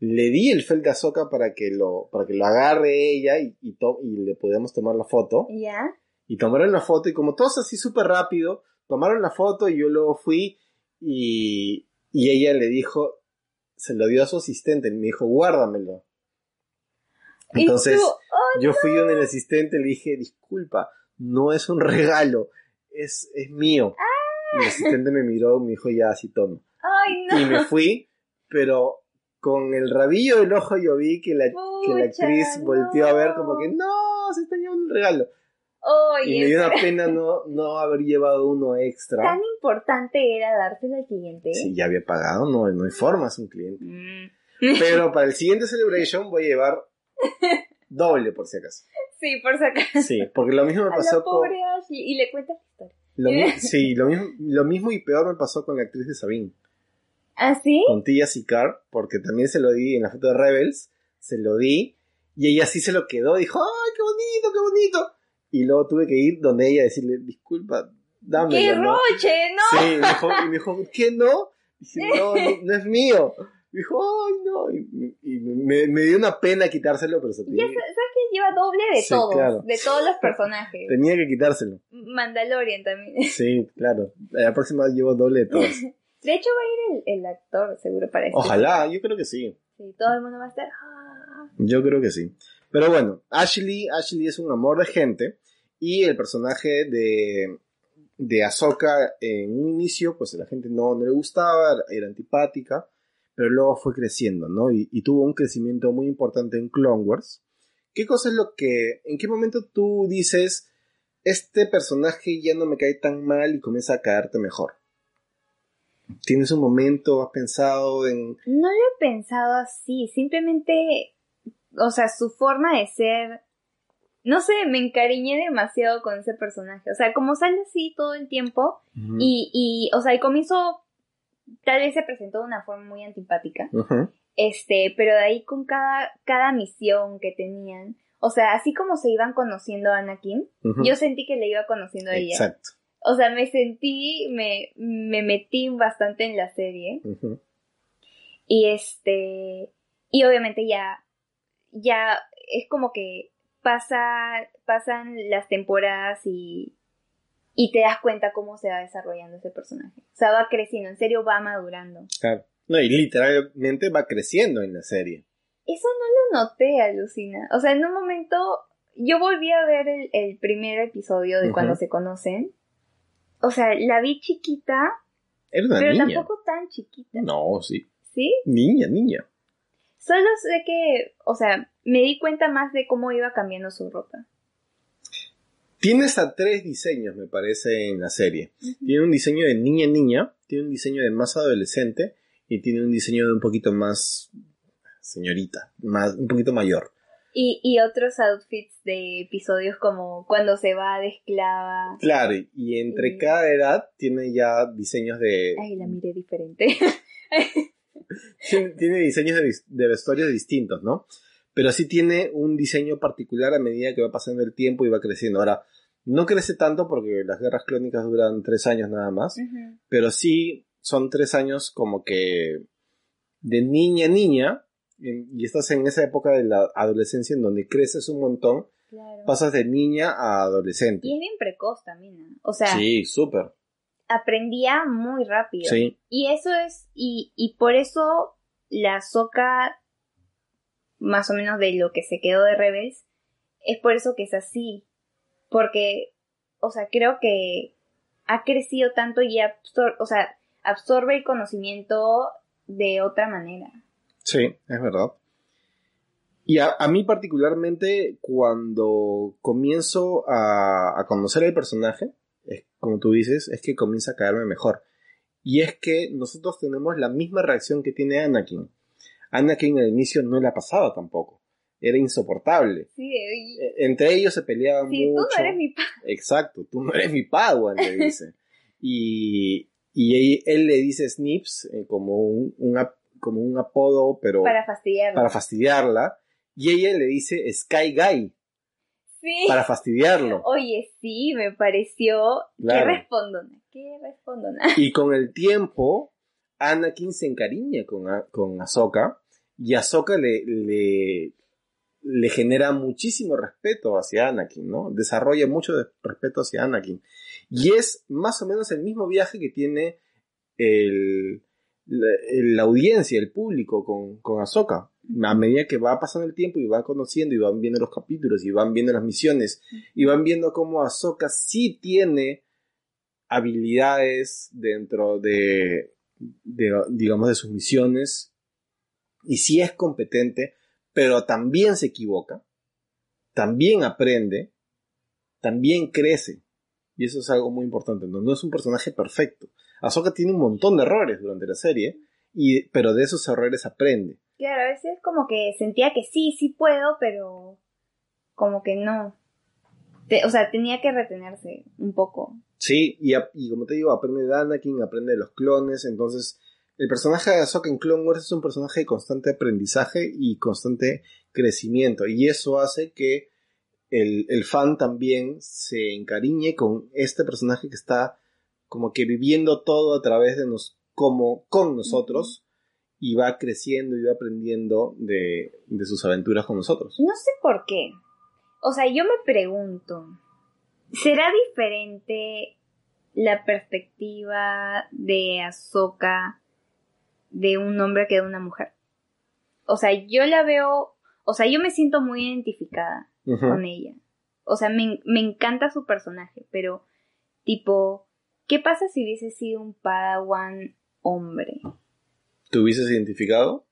le di el fel de Ahsoka para que lo, para que lo agarre ella y, y, to- y le podíamos tomar la foto. ¿Ya? Y tomaron la foto y como todos así súper rápido, tomaron la foto y yo luego fui y, y ella le dijo, se lo dio a su asistente y me dijo, guárdamelo. Y Entonces, oh, yo fui donde el asistente le dije, disculpa, no es un regalo, es, es mío. Y el asistente me miró y me dijo, ya, así toma. ay, no. Y me fui, pero con el rabillo del ojo yo vi que la, que la actriz volteó a ver no. como que, no, se está llevando un regalo. Oye, Y me dio una pena no, no haber llevado uno extra. tan importante era dárselo al cliente. Si ya había pagado, no, no hay forma, es un cliente. Mm. (laughs) Pero para el siguiente celebration voy a llevar doble por si acaso. Sí, por si acaso. Sí, porque lo mismo me A pasó con... Ashley. Y le cuentas la historia. Lo (laughs) sí, lo mismo, lo mismo y peor me pasó con la actriz de Sabine, ¿Ah, sí? con Tia Sicar, porque también se lo di en la foto de Rebels, se lo di, y ella sí se lo quedó, dijo, ¡ay, qué bonito, qué bonito! Y luego tuve que ir donde ella decirle, disculpa, dámelo, ¡Qué ¿no? roche, no! Sí, me dijo, y me dijo, ¿qué no? Dije, no, no, (laughs) no es mío. Me dijo, ay, no. Y, y me, me dio una pena quitárselo, pero se tenía, sa- sabes que lleva doble de Sí, todos, claro. de todos los personajes. tenía que quitárselo. Mandalorian también. Sí, claro. La próxima llevo doble de todos. (laughs) De hecho va a ir el, el actor seguro para este. Ojalá, yo creo que sí. Sí, todo el mundo va a estar. "Ah". Yo creo que sí. Pero bueno, Ashley, Ashley es un amor de gente y el personaje de, de Ahsoka en un inicio, pues a la gente no, le gustaba, era antipática, pero luego fue creciendo, ¿no? Y, y tuvo un crecimiento muy importante en Clone Wars. ¿Qué cosa es lo que, en qué momento tú dices, este personaje ya no me cae tan mal y comienza a caerte mejor? ¿Tienes un momento, has pensado en... No lo he pensado así, simplemente, o sea, su forma de ser, no sé, me encariñé demasiado con ese personaje. O sea, como sale así todo el tiempo y, y, o sea, al comienzo tal vez se presentó de una forma muy antipática. Este, pero de ahí con cada, cada misión que tenían, o sea, así como se iban conociendo a Anakin, yo sentí que le iba conociendo a ella. Exacto. O sea, me sentí, me, me metí bastante en la serie. Y este, y obviamente ya, ya es como que pasa, pasan las temporadas y, y te das cuenta cómo se va desarrollando ese personaje. O sea, va creciendo, en serio va madurando. Claro. No, y literalmente va creciendo en la serie. Eso no lo noté, alucina. O sea, en un momento, yo volví a ver el, el primer episodio de cuando se conocen. O sea, la vi chiquita, Era una pero niña. tampoco tan chiquita. No, sí. ¿Sí? Niña, niña. Solo sé que, o sea, me di cuenta más de cómo iba cambiando su ropa. Tiene hasta tres diseños, me parece, en la serie. Tiene un diseño de niña, niña. Tiene un diseño de más adolescente. Y tiene un diseño de un poquito más señorita. Más, un poquito mayor. Y, y otros outfits de episodios como cuando se va de esclava. Claro, y- entre cada edad tiene ya diseños de... Ay, la miré diferente. (laughs) tiene, diseños de, de vestuarios distintos, ¿no? Pero sí tiene un diseño particular a medida que va pasando el tiempo y va creciendo. Ahora, no crece tanto porque las guerras clónicas duran tres años nada más, pero sí son tres años como que de niña a niña, y estás en esa época de la adolescencia en donde creces un montón, Claro. pasas de niña a adolescente. Y es bien precoz también, ¿no? O sea, Sí, súper. Aprendía muy rápido. Sí, Y eso es, y, y por eso la soca, más o menos de lo que se quedó de Rebels, es por eso que es así. Porque, o sea, creo que ha crecido tanto y absor o sea, absorbe el conocimiento de otra manera. Sí, es verdad. Y a, a mí particularmente cuando comienzo a, a conocer el personaje, como tú dices, es que comienza a caerme mejor. Y es que nosotros tenemos la misma reacción que tiene Anakin. Anakin al inicio no la pasaba tampoco. Era insoportable. Sí, y- E- Entre ellos se peleaban sí, tú mucho. no eres mi. Exacto, tú no eres mi Padawan, le dice. Y, Y él, él le dice Snips eh, como, un, un ap- como un apodo, pero Para fastidiarlo. para fastidiarla. Y ella le dice Sky Guy Sí. para fastidiarlo. Oye, sí, me pareció. Claro. ¿Qué respondona? ¿Qué respondona? Y con el tiempo, Anakin se encariña con, A- con Ahsoka y Ahsoka le, le, le genera muchísimo respeto hacia Anakin, ¿no? Desarrolla mucho de- respeto hacia Anakin. Y es más o menos el mismo viaje que tiene el, la, la audiencia, el público con, con Ahsoka. A medida que va pasando el tiempo y van conociendo y van viendo los capítulos y van viendo las misiones y van viendo cómo Ahsoka sí tiene habilidades dentro de, digamos, de sus misiones y sí es competente, pero también se equivoca, también aprende, también crece. Y eso es algo muy importante. No, no es un personaje perfecto. Ahsoka tiene un montón de errores durante la serie, y, pero de esos errores aprende. Claro, a veces como que sentía que sí, sí puedo, pero como que no. Te- o sea, tenía que retenerse un poco. Sí, y, a- y como te digo, aprende de Anakin, aprende de los clones, entonces el personaje de Ahsoka en Clone Wars es un personaje de constante aprendizaje y constante crecimiento, y eso hace que el, el fan también se encariñe con este personaje que está como que viviendo todo a través de nos, como con nosotros, y va creciendo y va aprendiendo de, de sus aventuras con nosotros. No sé por qué. O sea, yo me pregunto, ¿será diferente la perspectiva de Ahsoka de un hombre que de una mujer? O sea, yo la veo, o sea, yo me siento muy identificada con ella. O sea, me, me encanta su personaje, pero tipo, ¿qué pasa si hubiese sido un Padawan hombre? ¿Te hubieses identificado?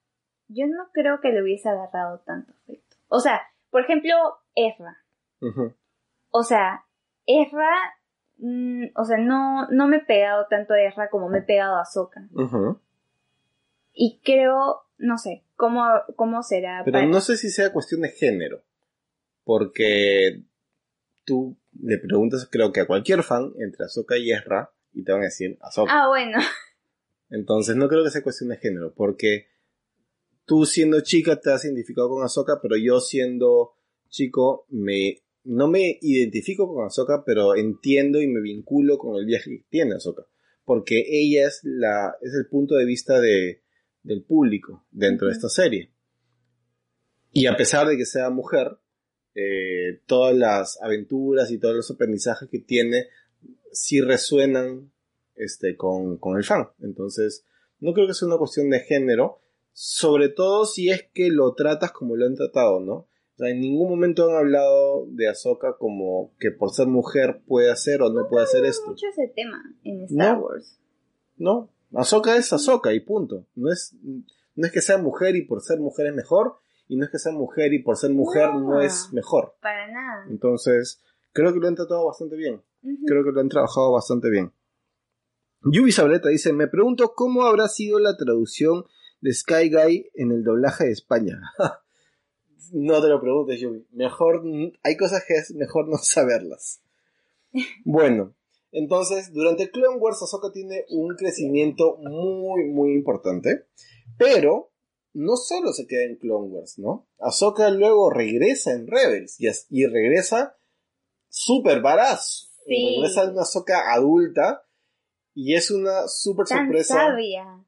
Yo no creo que le hubiese agarrado tanto afecto. O sea, por ejemplo, Ezra. Ujú. O sea, Ezra, mm, o sea, no, no me he pegado tanto a Ezra como me he pegado a Ahsoka. Ujú. Y creo, no sé, cómo, cómo será. Pero para- no sé si sea cuestión de género. Porque tú le preguntas, creo que a cualquier fan, entre Ahsoka y Ezra, y te van a decir Ahsoka. Ah, bueno. Entonces no creo que sea cuestión de género, porque tú siendo chica te has identificado con Ahsoka, pero yo siendo chico me no me identifico con Ahsoka, pero entiendo y me vinculo con el viaje que tiene Ahsoka, porque ella es la es el punto de vista de, del público dentro de esta serie. Y a pesar de que sea mujer, eh, todas las aventuras y todos los aprendizajes que tiene sí resuenan este, con, con el fan. Entonces, no creo que sea una cuestión de género, sobre todo si es que lo tratas como lo han tratado, ¿no? O sea, en ningún momento han hablado de Ahsoka como que por ser mujer puede hacer o no puede hacer esto. mucho ese tema en Star No. Wars. No, Ahsoka es Ahsoka y punto. No es, no es que sea mujer y por ser mujer es mejor, y no es que sea mujer y por ser mujer no, No. es mejor. Para nada. Entonces, creo que lo han tratado bastante bien. Creo que lo han trabajado bastante bien. Yubi Sabreta dice, me pregunto cómo habrá sido la traducción de Sky Guy en el doblaje de España. (laughs) no te lo preguntes, Yubi. Mejor, hay cosas que es mejor no saberlas. (laughs) Bueno, entonces, durante Clone Wars, Ahsoka tiene un crecimiento muy, muy importante. Pero, no solo se queda en Clone Wars, ¿no? Ahsoka luego regresa en Rebels y, regresa súper baraz. Sí. Regresa una Ahsoka adulta y es una súper sorpresa. sabia.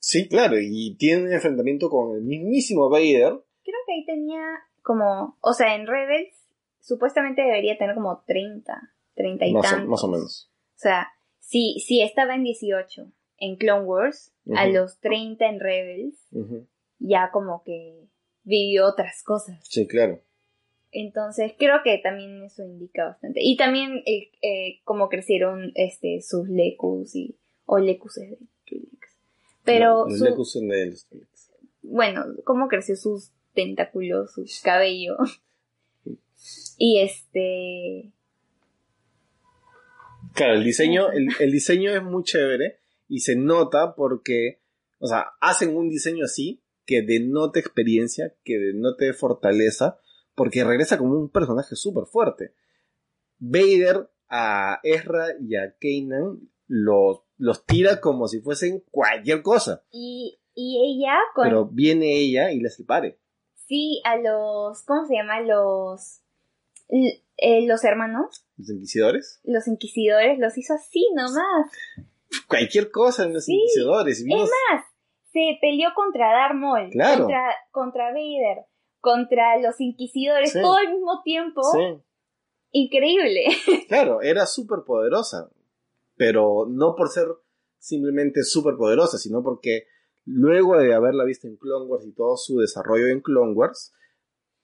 Sí, claro, y tiene un enfrentamiento con el mismísimo Vader. Creo que ahí tenía como, o sea, en Rebels supuestamente debería tener como 30, 30 y Más o, tantos. más o menos. O sea, si, si estaba en 18 en Clone Wars, a los 30 en Rebels, ya como que vivió otras cosas. Sí, claro. Entonces creo que también eso indica bastante. Y también eh, eh, cómo crecieron este sus lecus y o lecus es de Twi'leks. Pero Los su- Lecus son de los Twi'leks. bueno, cómo creció sus tentáculos, su cabello. (laughs) y este Claro, el diseño, el, el diseño es muy chévere y se nota porque, o sea, hacen un diseño así que denote experiencia, que denote fortaleza, porque regresa como un personaje súper fuerte. Vader a Ezra y a Kanan los, los tira como si fuesen cualquier cosa. Y, y ella con... Pero viene ella y les pare. Sí, a los... ¿Cómo se llama? Los... eh, los hermanos, Los inquisidores. los inquisidores, los hizo así nomás. Cualquier cosa en los Sí, inquisidores. Vimos- más, se peleó contra Darth Maul, Claro. contra, contra Vader, contra los inquisidores, Sí. todo al mismo tiempo. Sí. Increíble. (laughs) Claro, era súper poderosa, pero no por ser simplemente súper poderosa, sino porque luego de haberla visto en Clone Wars y todo su desarrollo en Clone Wars,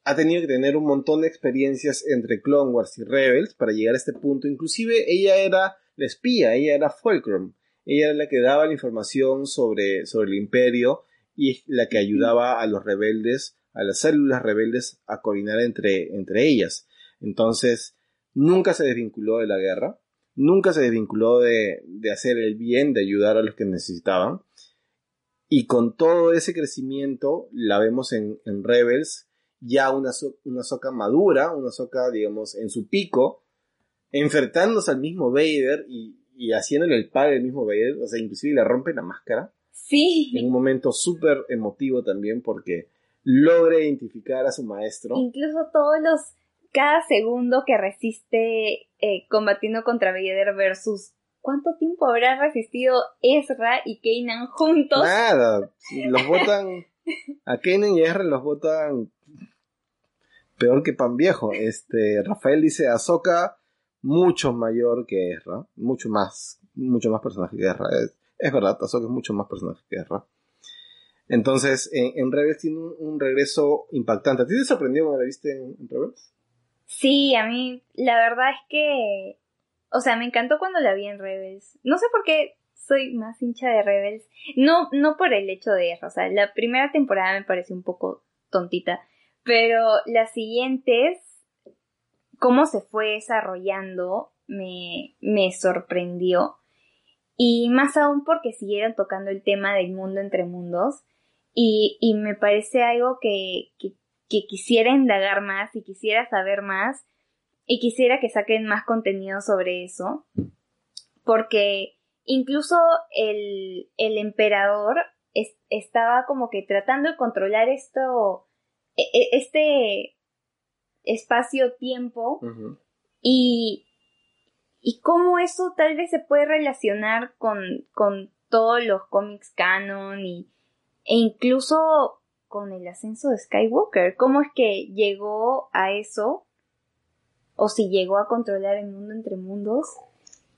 ha tenido que tener un montón de experiencias entre Clone Wars y Rebels para llegar a este punto. Inclusive ella era la espía, ella era Fulcrum, ella era la que daba la información sobre, sobre el imperio y la que ayudaba a los rebeldes, a las células rebeldes a coordinar entre, entre ellas. Entonces, nunca se desvinculó de la guerra, nunca se desvinculó de, de hacer el bien, de ayudar a los que necesitaban. Y con todo ese crecimiento, la vemos en, en Rebels, ya una, so- una soca madura, una soca, digamos, en su pico, enfrentándose al mismo Vader y, y haciéndole el padre al mismo Vader, o sea, inclusive le rompe la máscara, Sí. en un momento súper emotivo también, porque logra identificar a su maestro. Incluso todos los. Cada segundo que resiste eh, combatiendo contra Vader versus. ¿Cuánto tiempo habrá resistido Ezra y Kanan juntos? Nada, (laughs) los votan. A Kenan y Ezra los votan peor que pan viejo. Este, Rafael dice Ahsoka mucho mayor que Ezra, mucho más, mucho más personaje que Ezra. Es, es verdad, Ahsoka es mucho más personaje que Ezra. Entonces, en, Rebels tiene un, regreso impactante. ¿A ti te sorprendió cuando la viste en, en Rebels? Sí, a mí la verdad es que, o sea, me encantó cuando la vi en Rebels. No sé por qué soy más hincha de Rebels. No, no por el hecho de o sea, la primera temporada me pareció un poco tontita, pero las siguientes, cómo se fue desarrollando, me, me sorprendió. Y más aún porque siguieron tocando el tema del mundo entre mundos. Y, y me parece algo que, que, que quisiera indagar más y quisiera saber más y quisiera que saquen más contenido sobre eso. Porque incluso el, el emperador es- estaba como que tratando de controlar esto, e- e- este espacio-tiempo y, y cómo eso tal vez se puede relacionar con, con todos los cómics canon y, e incluso con el ascenso de Skywalker. ¿Cómo es que llegó a eso? O si llegó a controlar el mundo entre mundos.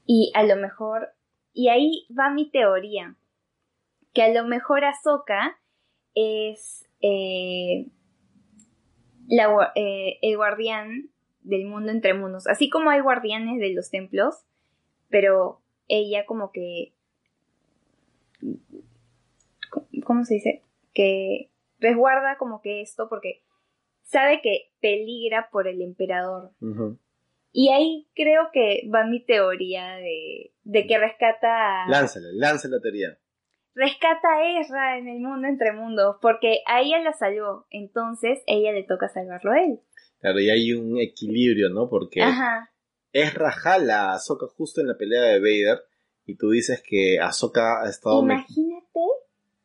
Y a lo mejor, y ahí va mi teoría, que a lo mejor Ahsoka es eh, eh, el guardián del mundo entre mundos. Así como hay guardianes de los templos, pero ella como que... ¿Cómo se dice? Que resguarda como que esto porque sabe que peligra por el emperador. Y ahí creo que va mi teoría de, de que rescata, Lánzala, lánzala la teoría. rescata a Ezra en el mundo entre mundos, porque a ella la salvó, entonces ella le toca salvarlo a él. Claro, y hay un equilibrio, ¿no? Porque Ajá. Ezra jala a Ahsoka justo en la pelea de Vader y tú dices que Ahsoka ha estado Imagínate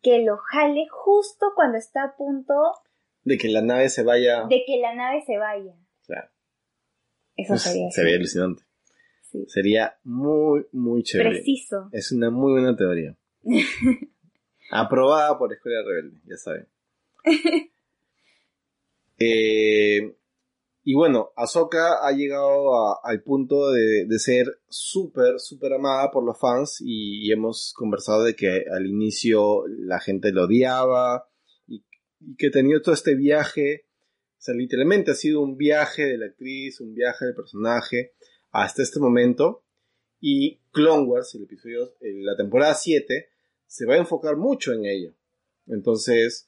que lo jale justo cuando está a punto de que la nave se vaya. de que la nave se vaya. Claro. Eso Pues, sería. sería alucinante. sí. Sería muy, muy chévere. Preciso. Es una muy buena teoría. (laughs) Aprobada por Escuela Rebelde, ya saben. (laughs) Eh, y bueno, Ahsoka ha llegado al punto de, ser súper, súper amada por los fans y, hemos conversado de que al inicio la gente lo odiaba y, que ha tenido todo este viaje, o sea, literalmente ha sido un viaje de la actriz, un viaje del personaje hasta este momento y Clone Wars, el episodio, eh, la temporada 7, se va a enfocar mucho en ella. Entonces,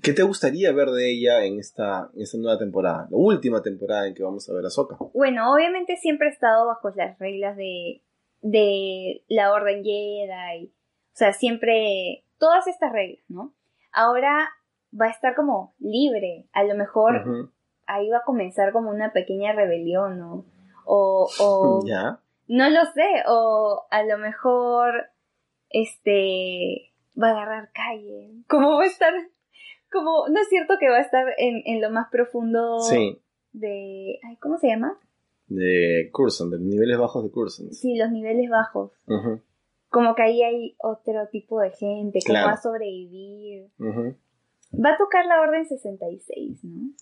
¿qué te gustaría ver de ella en esta, en esta nueva temporada? La última temporada en que vamos a ver a Soka. Bueno, obviamente siempre he estado bajo las reglas de, de la Orden Jedi. O sea, siempre. Todas estas reglas, ¿no? Ahora va a estar como libre. A lo mejor ahí va a comenzar como una pequeña rebelión, ¿no? O. o (laughs) Ya. No lo sé, o a lo mejor, este, va a agarrar calle. Como va a estar, como, no es cierto que va a estar en, en lo más profundo Sí, de, ay, ¿cómo se llama? de Curson, de los niveles bajos de Curson. Sí, los niveles bajos. Como que ahí hay otro tipo de gente que Claro. va a sobrevivir. Va a tocar la Orden 66, ¿no?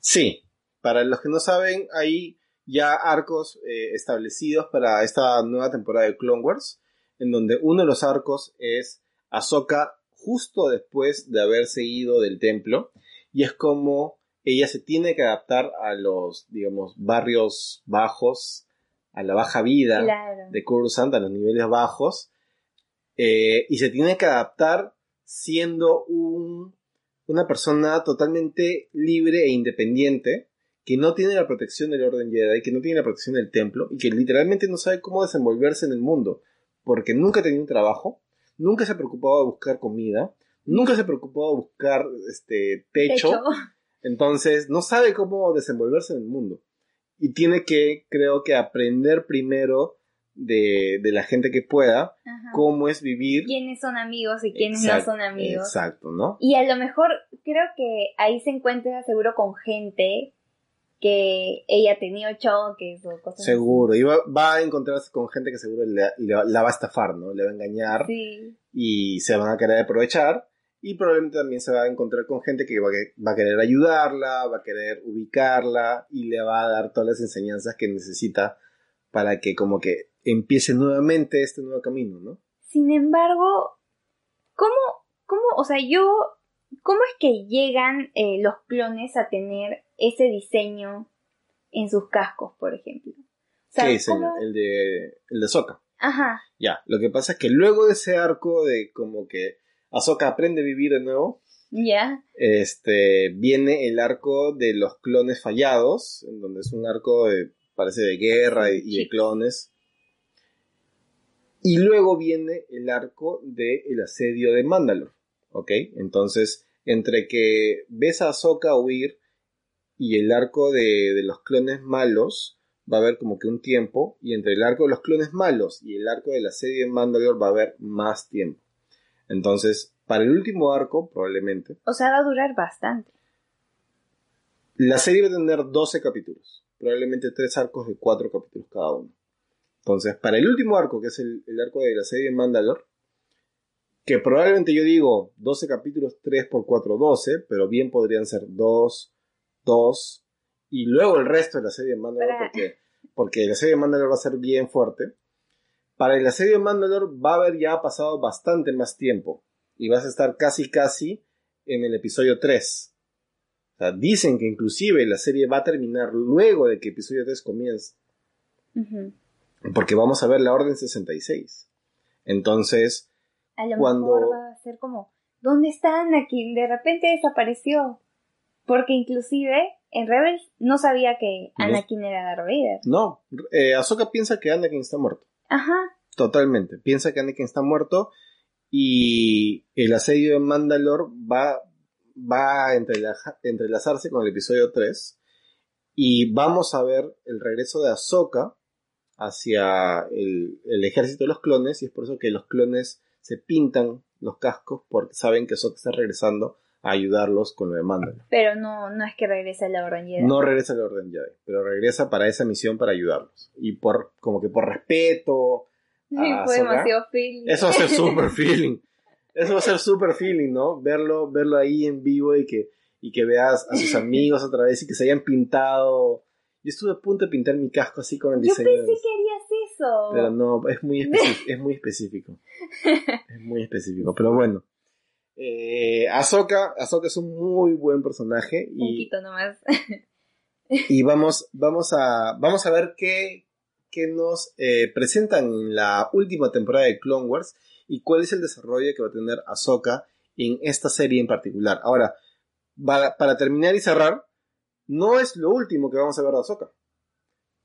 Sí, para los que no saben, hay ya arcos eh, establecidos para esta nueva temporada de Clone Wars, en donde uno de los arcos es Ahsoka justo después de haberse ido del templo, y es como ella se tiene que adaptar a los, digamos, barrios bajos, a la baja vida Claro. de Coruscant, a los niveles bajos, eh, y se tiene que adaptar siendo un, una persona totalmente libre e independiente, que no tiene la protección del Orden Jedi, que no tiene la protección del templo, y que literalmente no sabe cómo desenvolverse en el mundo, porque nunca tenía un trabajo, nunca se preocupaba de buscar comida, nunca se preocupaba de buscar este techo, Techo. entonces no sabe cómo desenvolverse en el mundo. Y tiene que, creo que, aprender primero de, de la gente que pueda Ajá. cómo es vivir. quiénes son amigos y quiénes Exacto, no son amigos. Exacto, ¿no? Y a lo mejor creo que ahí se encuentra seguro con gente que ella tenido choques o cosas Seguro. Y va, va a encontrarse con gente que seguro le- le- la va a estafar, ¿no? Le va a engañar. Sí. y se van a querer aprovechar. Y probablemente también se va a encontrar con gente que va va a querer ayudarla, va a querer ubicarla y le va a dar todas las enseñanzas que necesita para que como que empiece nuevamente este nuevo camino, ¿no? Sin embargo, ¿cómo, cómo, o sea, yo, cómo es que llegan eh, los clones a tener ese diseño en sus cascos, por ejemplo? ¿Qué? ¿cómo- El de, el de Ahsoka. Ajá, Ya, lo que pasa es que luego de ese arco de como que Ahsoka aprende a vivir de nuevo, ya, este, viene el arco de los clones fallados, en donde es un arco de, parece de guerra y, y de clones. Y luego viene el arco del el asedio de Mandalore, ¿ok? Entonces, entre que ves a Ahsoka huir y el arco de, de los clones malos, va a haber como que un tiempo, y entre el arco de los clones malos y el arco del asedio de Mandalore va a haber más tiempo. Entonces, para el último arco, probablemente, o sea, va a durar bastante. la serie va a tener 12 capítulos, probablemente 3 arcos de 4 capítulos cada uno. Entonces, para el último arco, que es el, el arco de la serie de Mandalore, que probablemente yo digo 12 capítulos, 3 por 4, 12, pero bien podrían ser 2, 2, y luego el resto de la serie de Mandalore, porque, porque la serie de Mandalore va a ser bien fuerte. Para la serie de Mandalore va a haber ya pasado bastante más tiempo, y vas a estar casi casi en el episodio 3. O sea, dicen que inclusive la serie va a terminar luego de que episodio 3 comience, porque vamos a ver la Orden 66. Entonces, A lo Cuando- mejor va a ser como, ¿dónde está Anakin? De repente desapareció. Porque inclusive en Rebels no sabía que No. Anakin era Darth Vader. no, eh, Ahsoka piensa que Anakin está muerto. Ajá, Totalmente. Piensa que Anakin está muerto y el asedio de Mandalore va, va a entrelazarse con el episodio 3 y vamos a ver el regreso de Ahsoka hacia el, el ejército de los clones y es por eso que los clones se pintan los cascos porque saben que Ahsoka está regresando a ayudarlos con lo de Mandalore. pero no, no es que regrese a la Orden Jedi. No regresa al Orden Jedi, pero regresa para esa misión para ayudarlos. Y por, como que por respeto, Sí, a fue demasiado feeling. Eso va a ser (laughs) super feeling. Eso va a ser super feeling, ¿no? Verlo, verlo ahí en vivo y que, y que veas a sus (laughs) amigos otra vez y que se hayan pintado. Yo estuve a punto de pintar mi casco así con el Yo diseño. pensé de- que harías eso. Pero no, es muy, (laughs) es muy específico. Es muy específico, pero bueno. Eh, Ahsoka, Ahsoka es un muy buen personaje Un y, poquito nomás. (laughs) y vamos, vamos, a, vamos a ver qué, qué nos eh, presentan en la última temporada de Clone Wars y cuál es el desarrollo que va a tener Ahsoka en esta serie en particular. Ahora, para, para terminar y cerrar, no es lo último que vamos a ver de Ahsoka.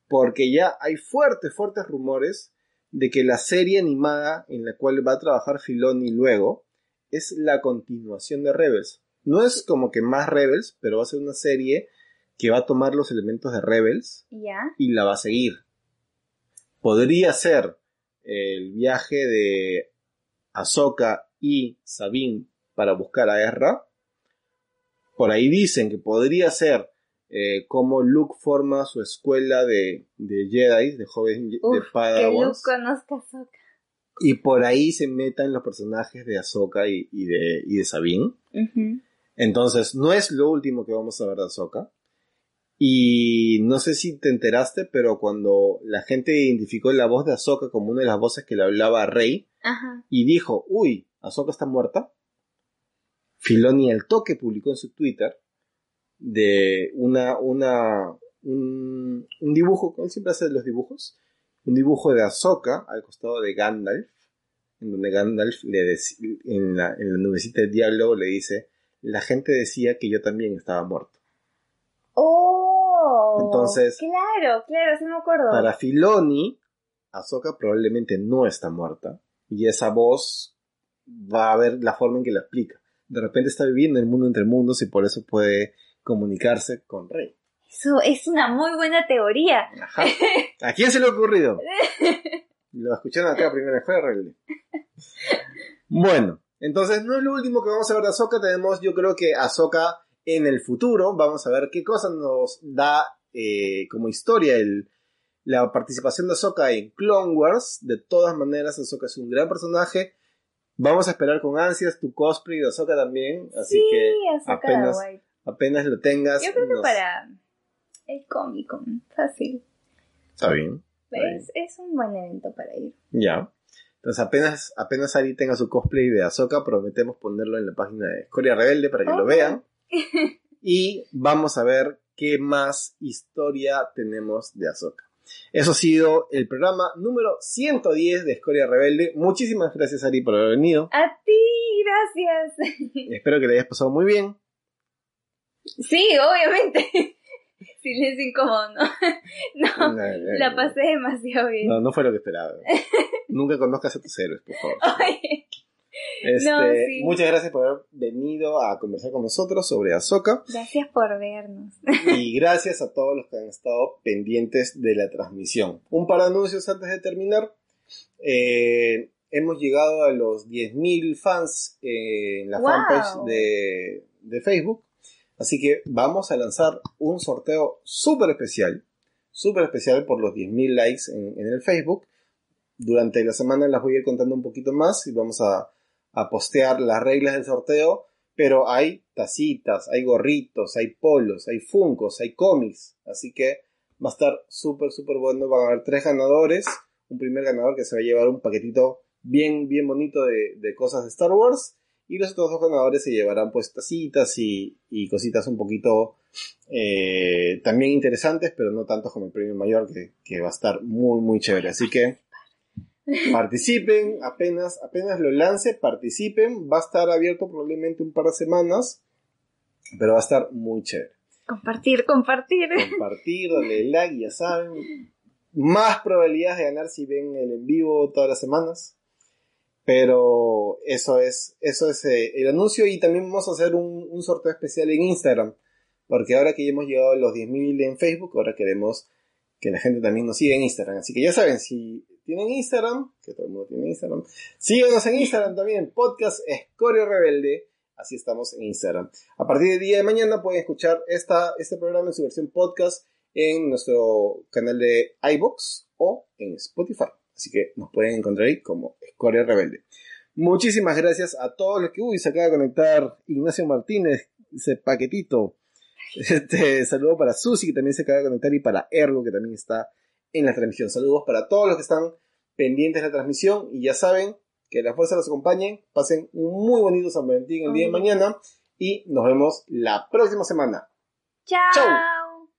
Porque ya hay fuertes, fuertes rumores de que la serie animada en la cual va a trabajar Filoni luego es la continuación de Rebels. No es como que más Rebels, pero va a ser una serie que va a tomar los elementos de Rebels ya. y la va a seguir. podría ser el viaje de Ahsoka y Sabine para buscar a Ezra. Por ahí dicen que podría ser eh, cómo Luke forma su escuela de, de Jedi, de jóvenes de Uf, que Luke Padawans. conozca a Ahsoka. Y por ahí se metan los personajes de Ahsoka y, y de, y de Sabine. Entonces, no es lo último que vamos a ver de Ahsoka. Y no sé si te enteraste, pero cuando la gente identificó la voz de Ahsoka como una de las voces que le hablaba a Rey Ajá. y dijo, uy, Ahsoka está muerta, Filoni al toque publicó en su Twitter de una, una, un, un dibujo, él siempre hace los dibujos, un dibujo de Ahsoka al costado de Gandalf, en donde Gandalf le dec- en, la, en la nubecita del diálogo le dice, la gente decía que yo también estaba muerto. Oh. Entonces- Claro, claro, sí me acuerdo. Para Filoni, Ahsoka probablemente no está muerta. Y esa voz va a ver la forma en que la explica. De repente está viviendo en el mundo entre mundos y por eso puede comunicarse con Rey. Eso es una muy buena teoría. Ajá. ¿A quién se le ha ocurrido? Lo escucharon acá primero en Rebelde. Bueno, entonces no es lo último que vamos a ver de Ahsoka. Tenemos, yo creo que Ahsoka en el futuro. Vamos a ver qué cosas nos da eh, como historia el, la participación de Ahsoka en Clone Wars. De todas maneras, Ahsoka es un gran personaje. Vamos a esperar con ansias tu cosplay de Ahsoka también. Así sí, que Ahsoka apenas, apenas lo tengas. Yo creo que nos- para el Comic Con, fácil. Está bien. Es, es un buen evento para ir. Ya. Entonces apenas, apenas Ari tenga su cosplay de Ahsoka, prometemos ponerlo en la página de Escoria Rebelde para que lo vean. (laughs) Y vamos a ver qué más historia tenemos de Ahsoka. Eso ha sido el programa número 110 de Escoria Rebelde. Muchísimas gracias Ari por haber venido. A ti, gracias. Espero que le hayas pasado muy bien. Sí, obviamente. Silencio incómodo, ¿no? (laughs) No, No, no, la pasé demasiado bien. No, no fue lo que esperaba. (laughs) Nunca conozcas a tus héroes, por favor. Oye, Este, sí. Muchas gracias por haber venido a conversar con nosotros sobre Ahsoka. gracias por vernos. y gracias a todos los que han estado pendientes de la transmisión. Un par de anuncios antes de terminar. Eh, hemos llegado a los 10.000 fans en la ¡Wow! fanpage de, de Facebook. Así que vamos a lanzar un sorteo súper especial. Súper especial por los 10.000 likes en, el Facebook. Durante la semana las voy a ir contando un poquito más y vamos a, a postear las reglas del sorteo. Pero hay tacitas, hay gorritos, hay polos, hay funcos, hay cómics. Así que va a estar súper, súper bueno. Van a haber tres ganadores. Un primer ganador que se va a llevar un paquetito bien, bien bonito de, de cosas de Star Wars. Y los otros dos ganadores se llevarán pues tacitas y, y cositas un poquito eh, también interesantes, pero no tanto como el premio mayor, que, que va a estar muy, muy chévere. Así que participen, apenas, apenas lo lance, participen. Va a estar abierto probablemente un par de semanas, pero va a estar muy chévere. Compartir, compartir. Compartir, darle like, ya saben. Más probabilidades de ganar si ven el en vivo todas las semanas. Pero eso es, eso es eh, el anuncio y también vamos a hacer un, sorteo especial en Instagram. Porque ahora que ya hemos llegado a los 10.000 en Facebook, ahora queremos que la gente también nos siga en Instagram. Así que ya saben, si tienen Instagram, que todo el mundo tiene Instagram, síganos en Instagram también, podcast Escorio Rebelde. Así estamos en Instagram. A partir del día de mañana pueden escuchar esta, este programa en su versión podcast en nuestro canal de iBox o en Spotify. Así que nos pueden encontrar ahí como Escoria Rebelde. Muchísimas gracias a todos los que, uy, se acaba de conectar Ignacio Martínez, ese paquetito. Este, saludo para Susi, que también se acaba de conectar, y para Ergo, que también está en la transmisión. Saludos para todos los que están pendientes de la transmisión. Y ya saben que la fuerza los acompañe. Pasen un muy bonito San Valentín el día de mañana. Y nos vemos la próxima semana. Chao. Chau.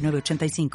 906985.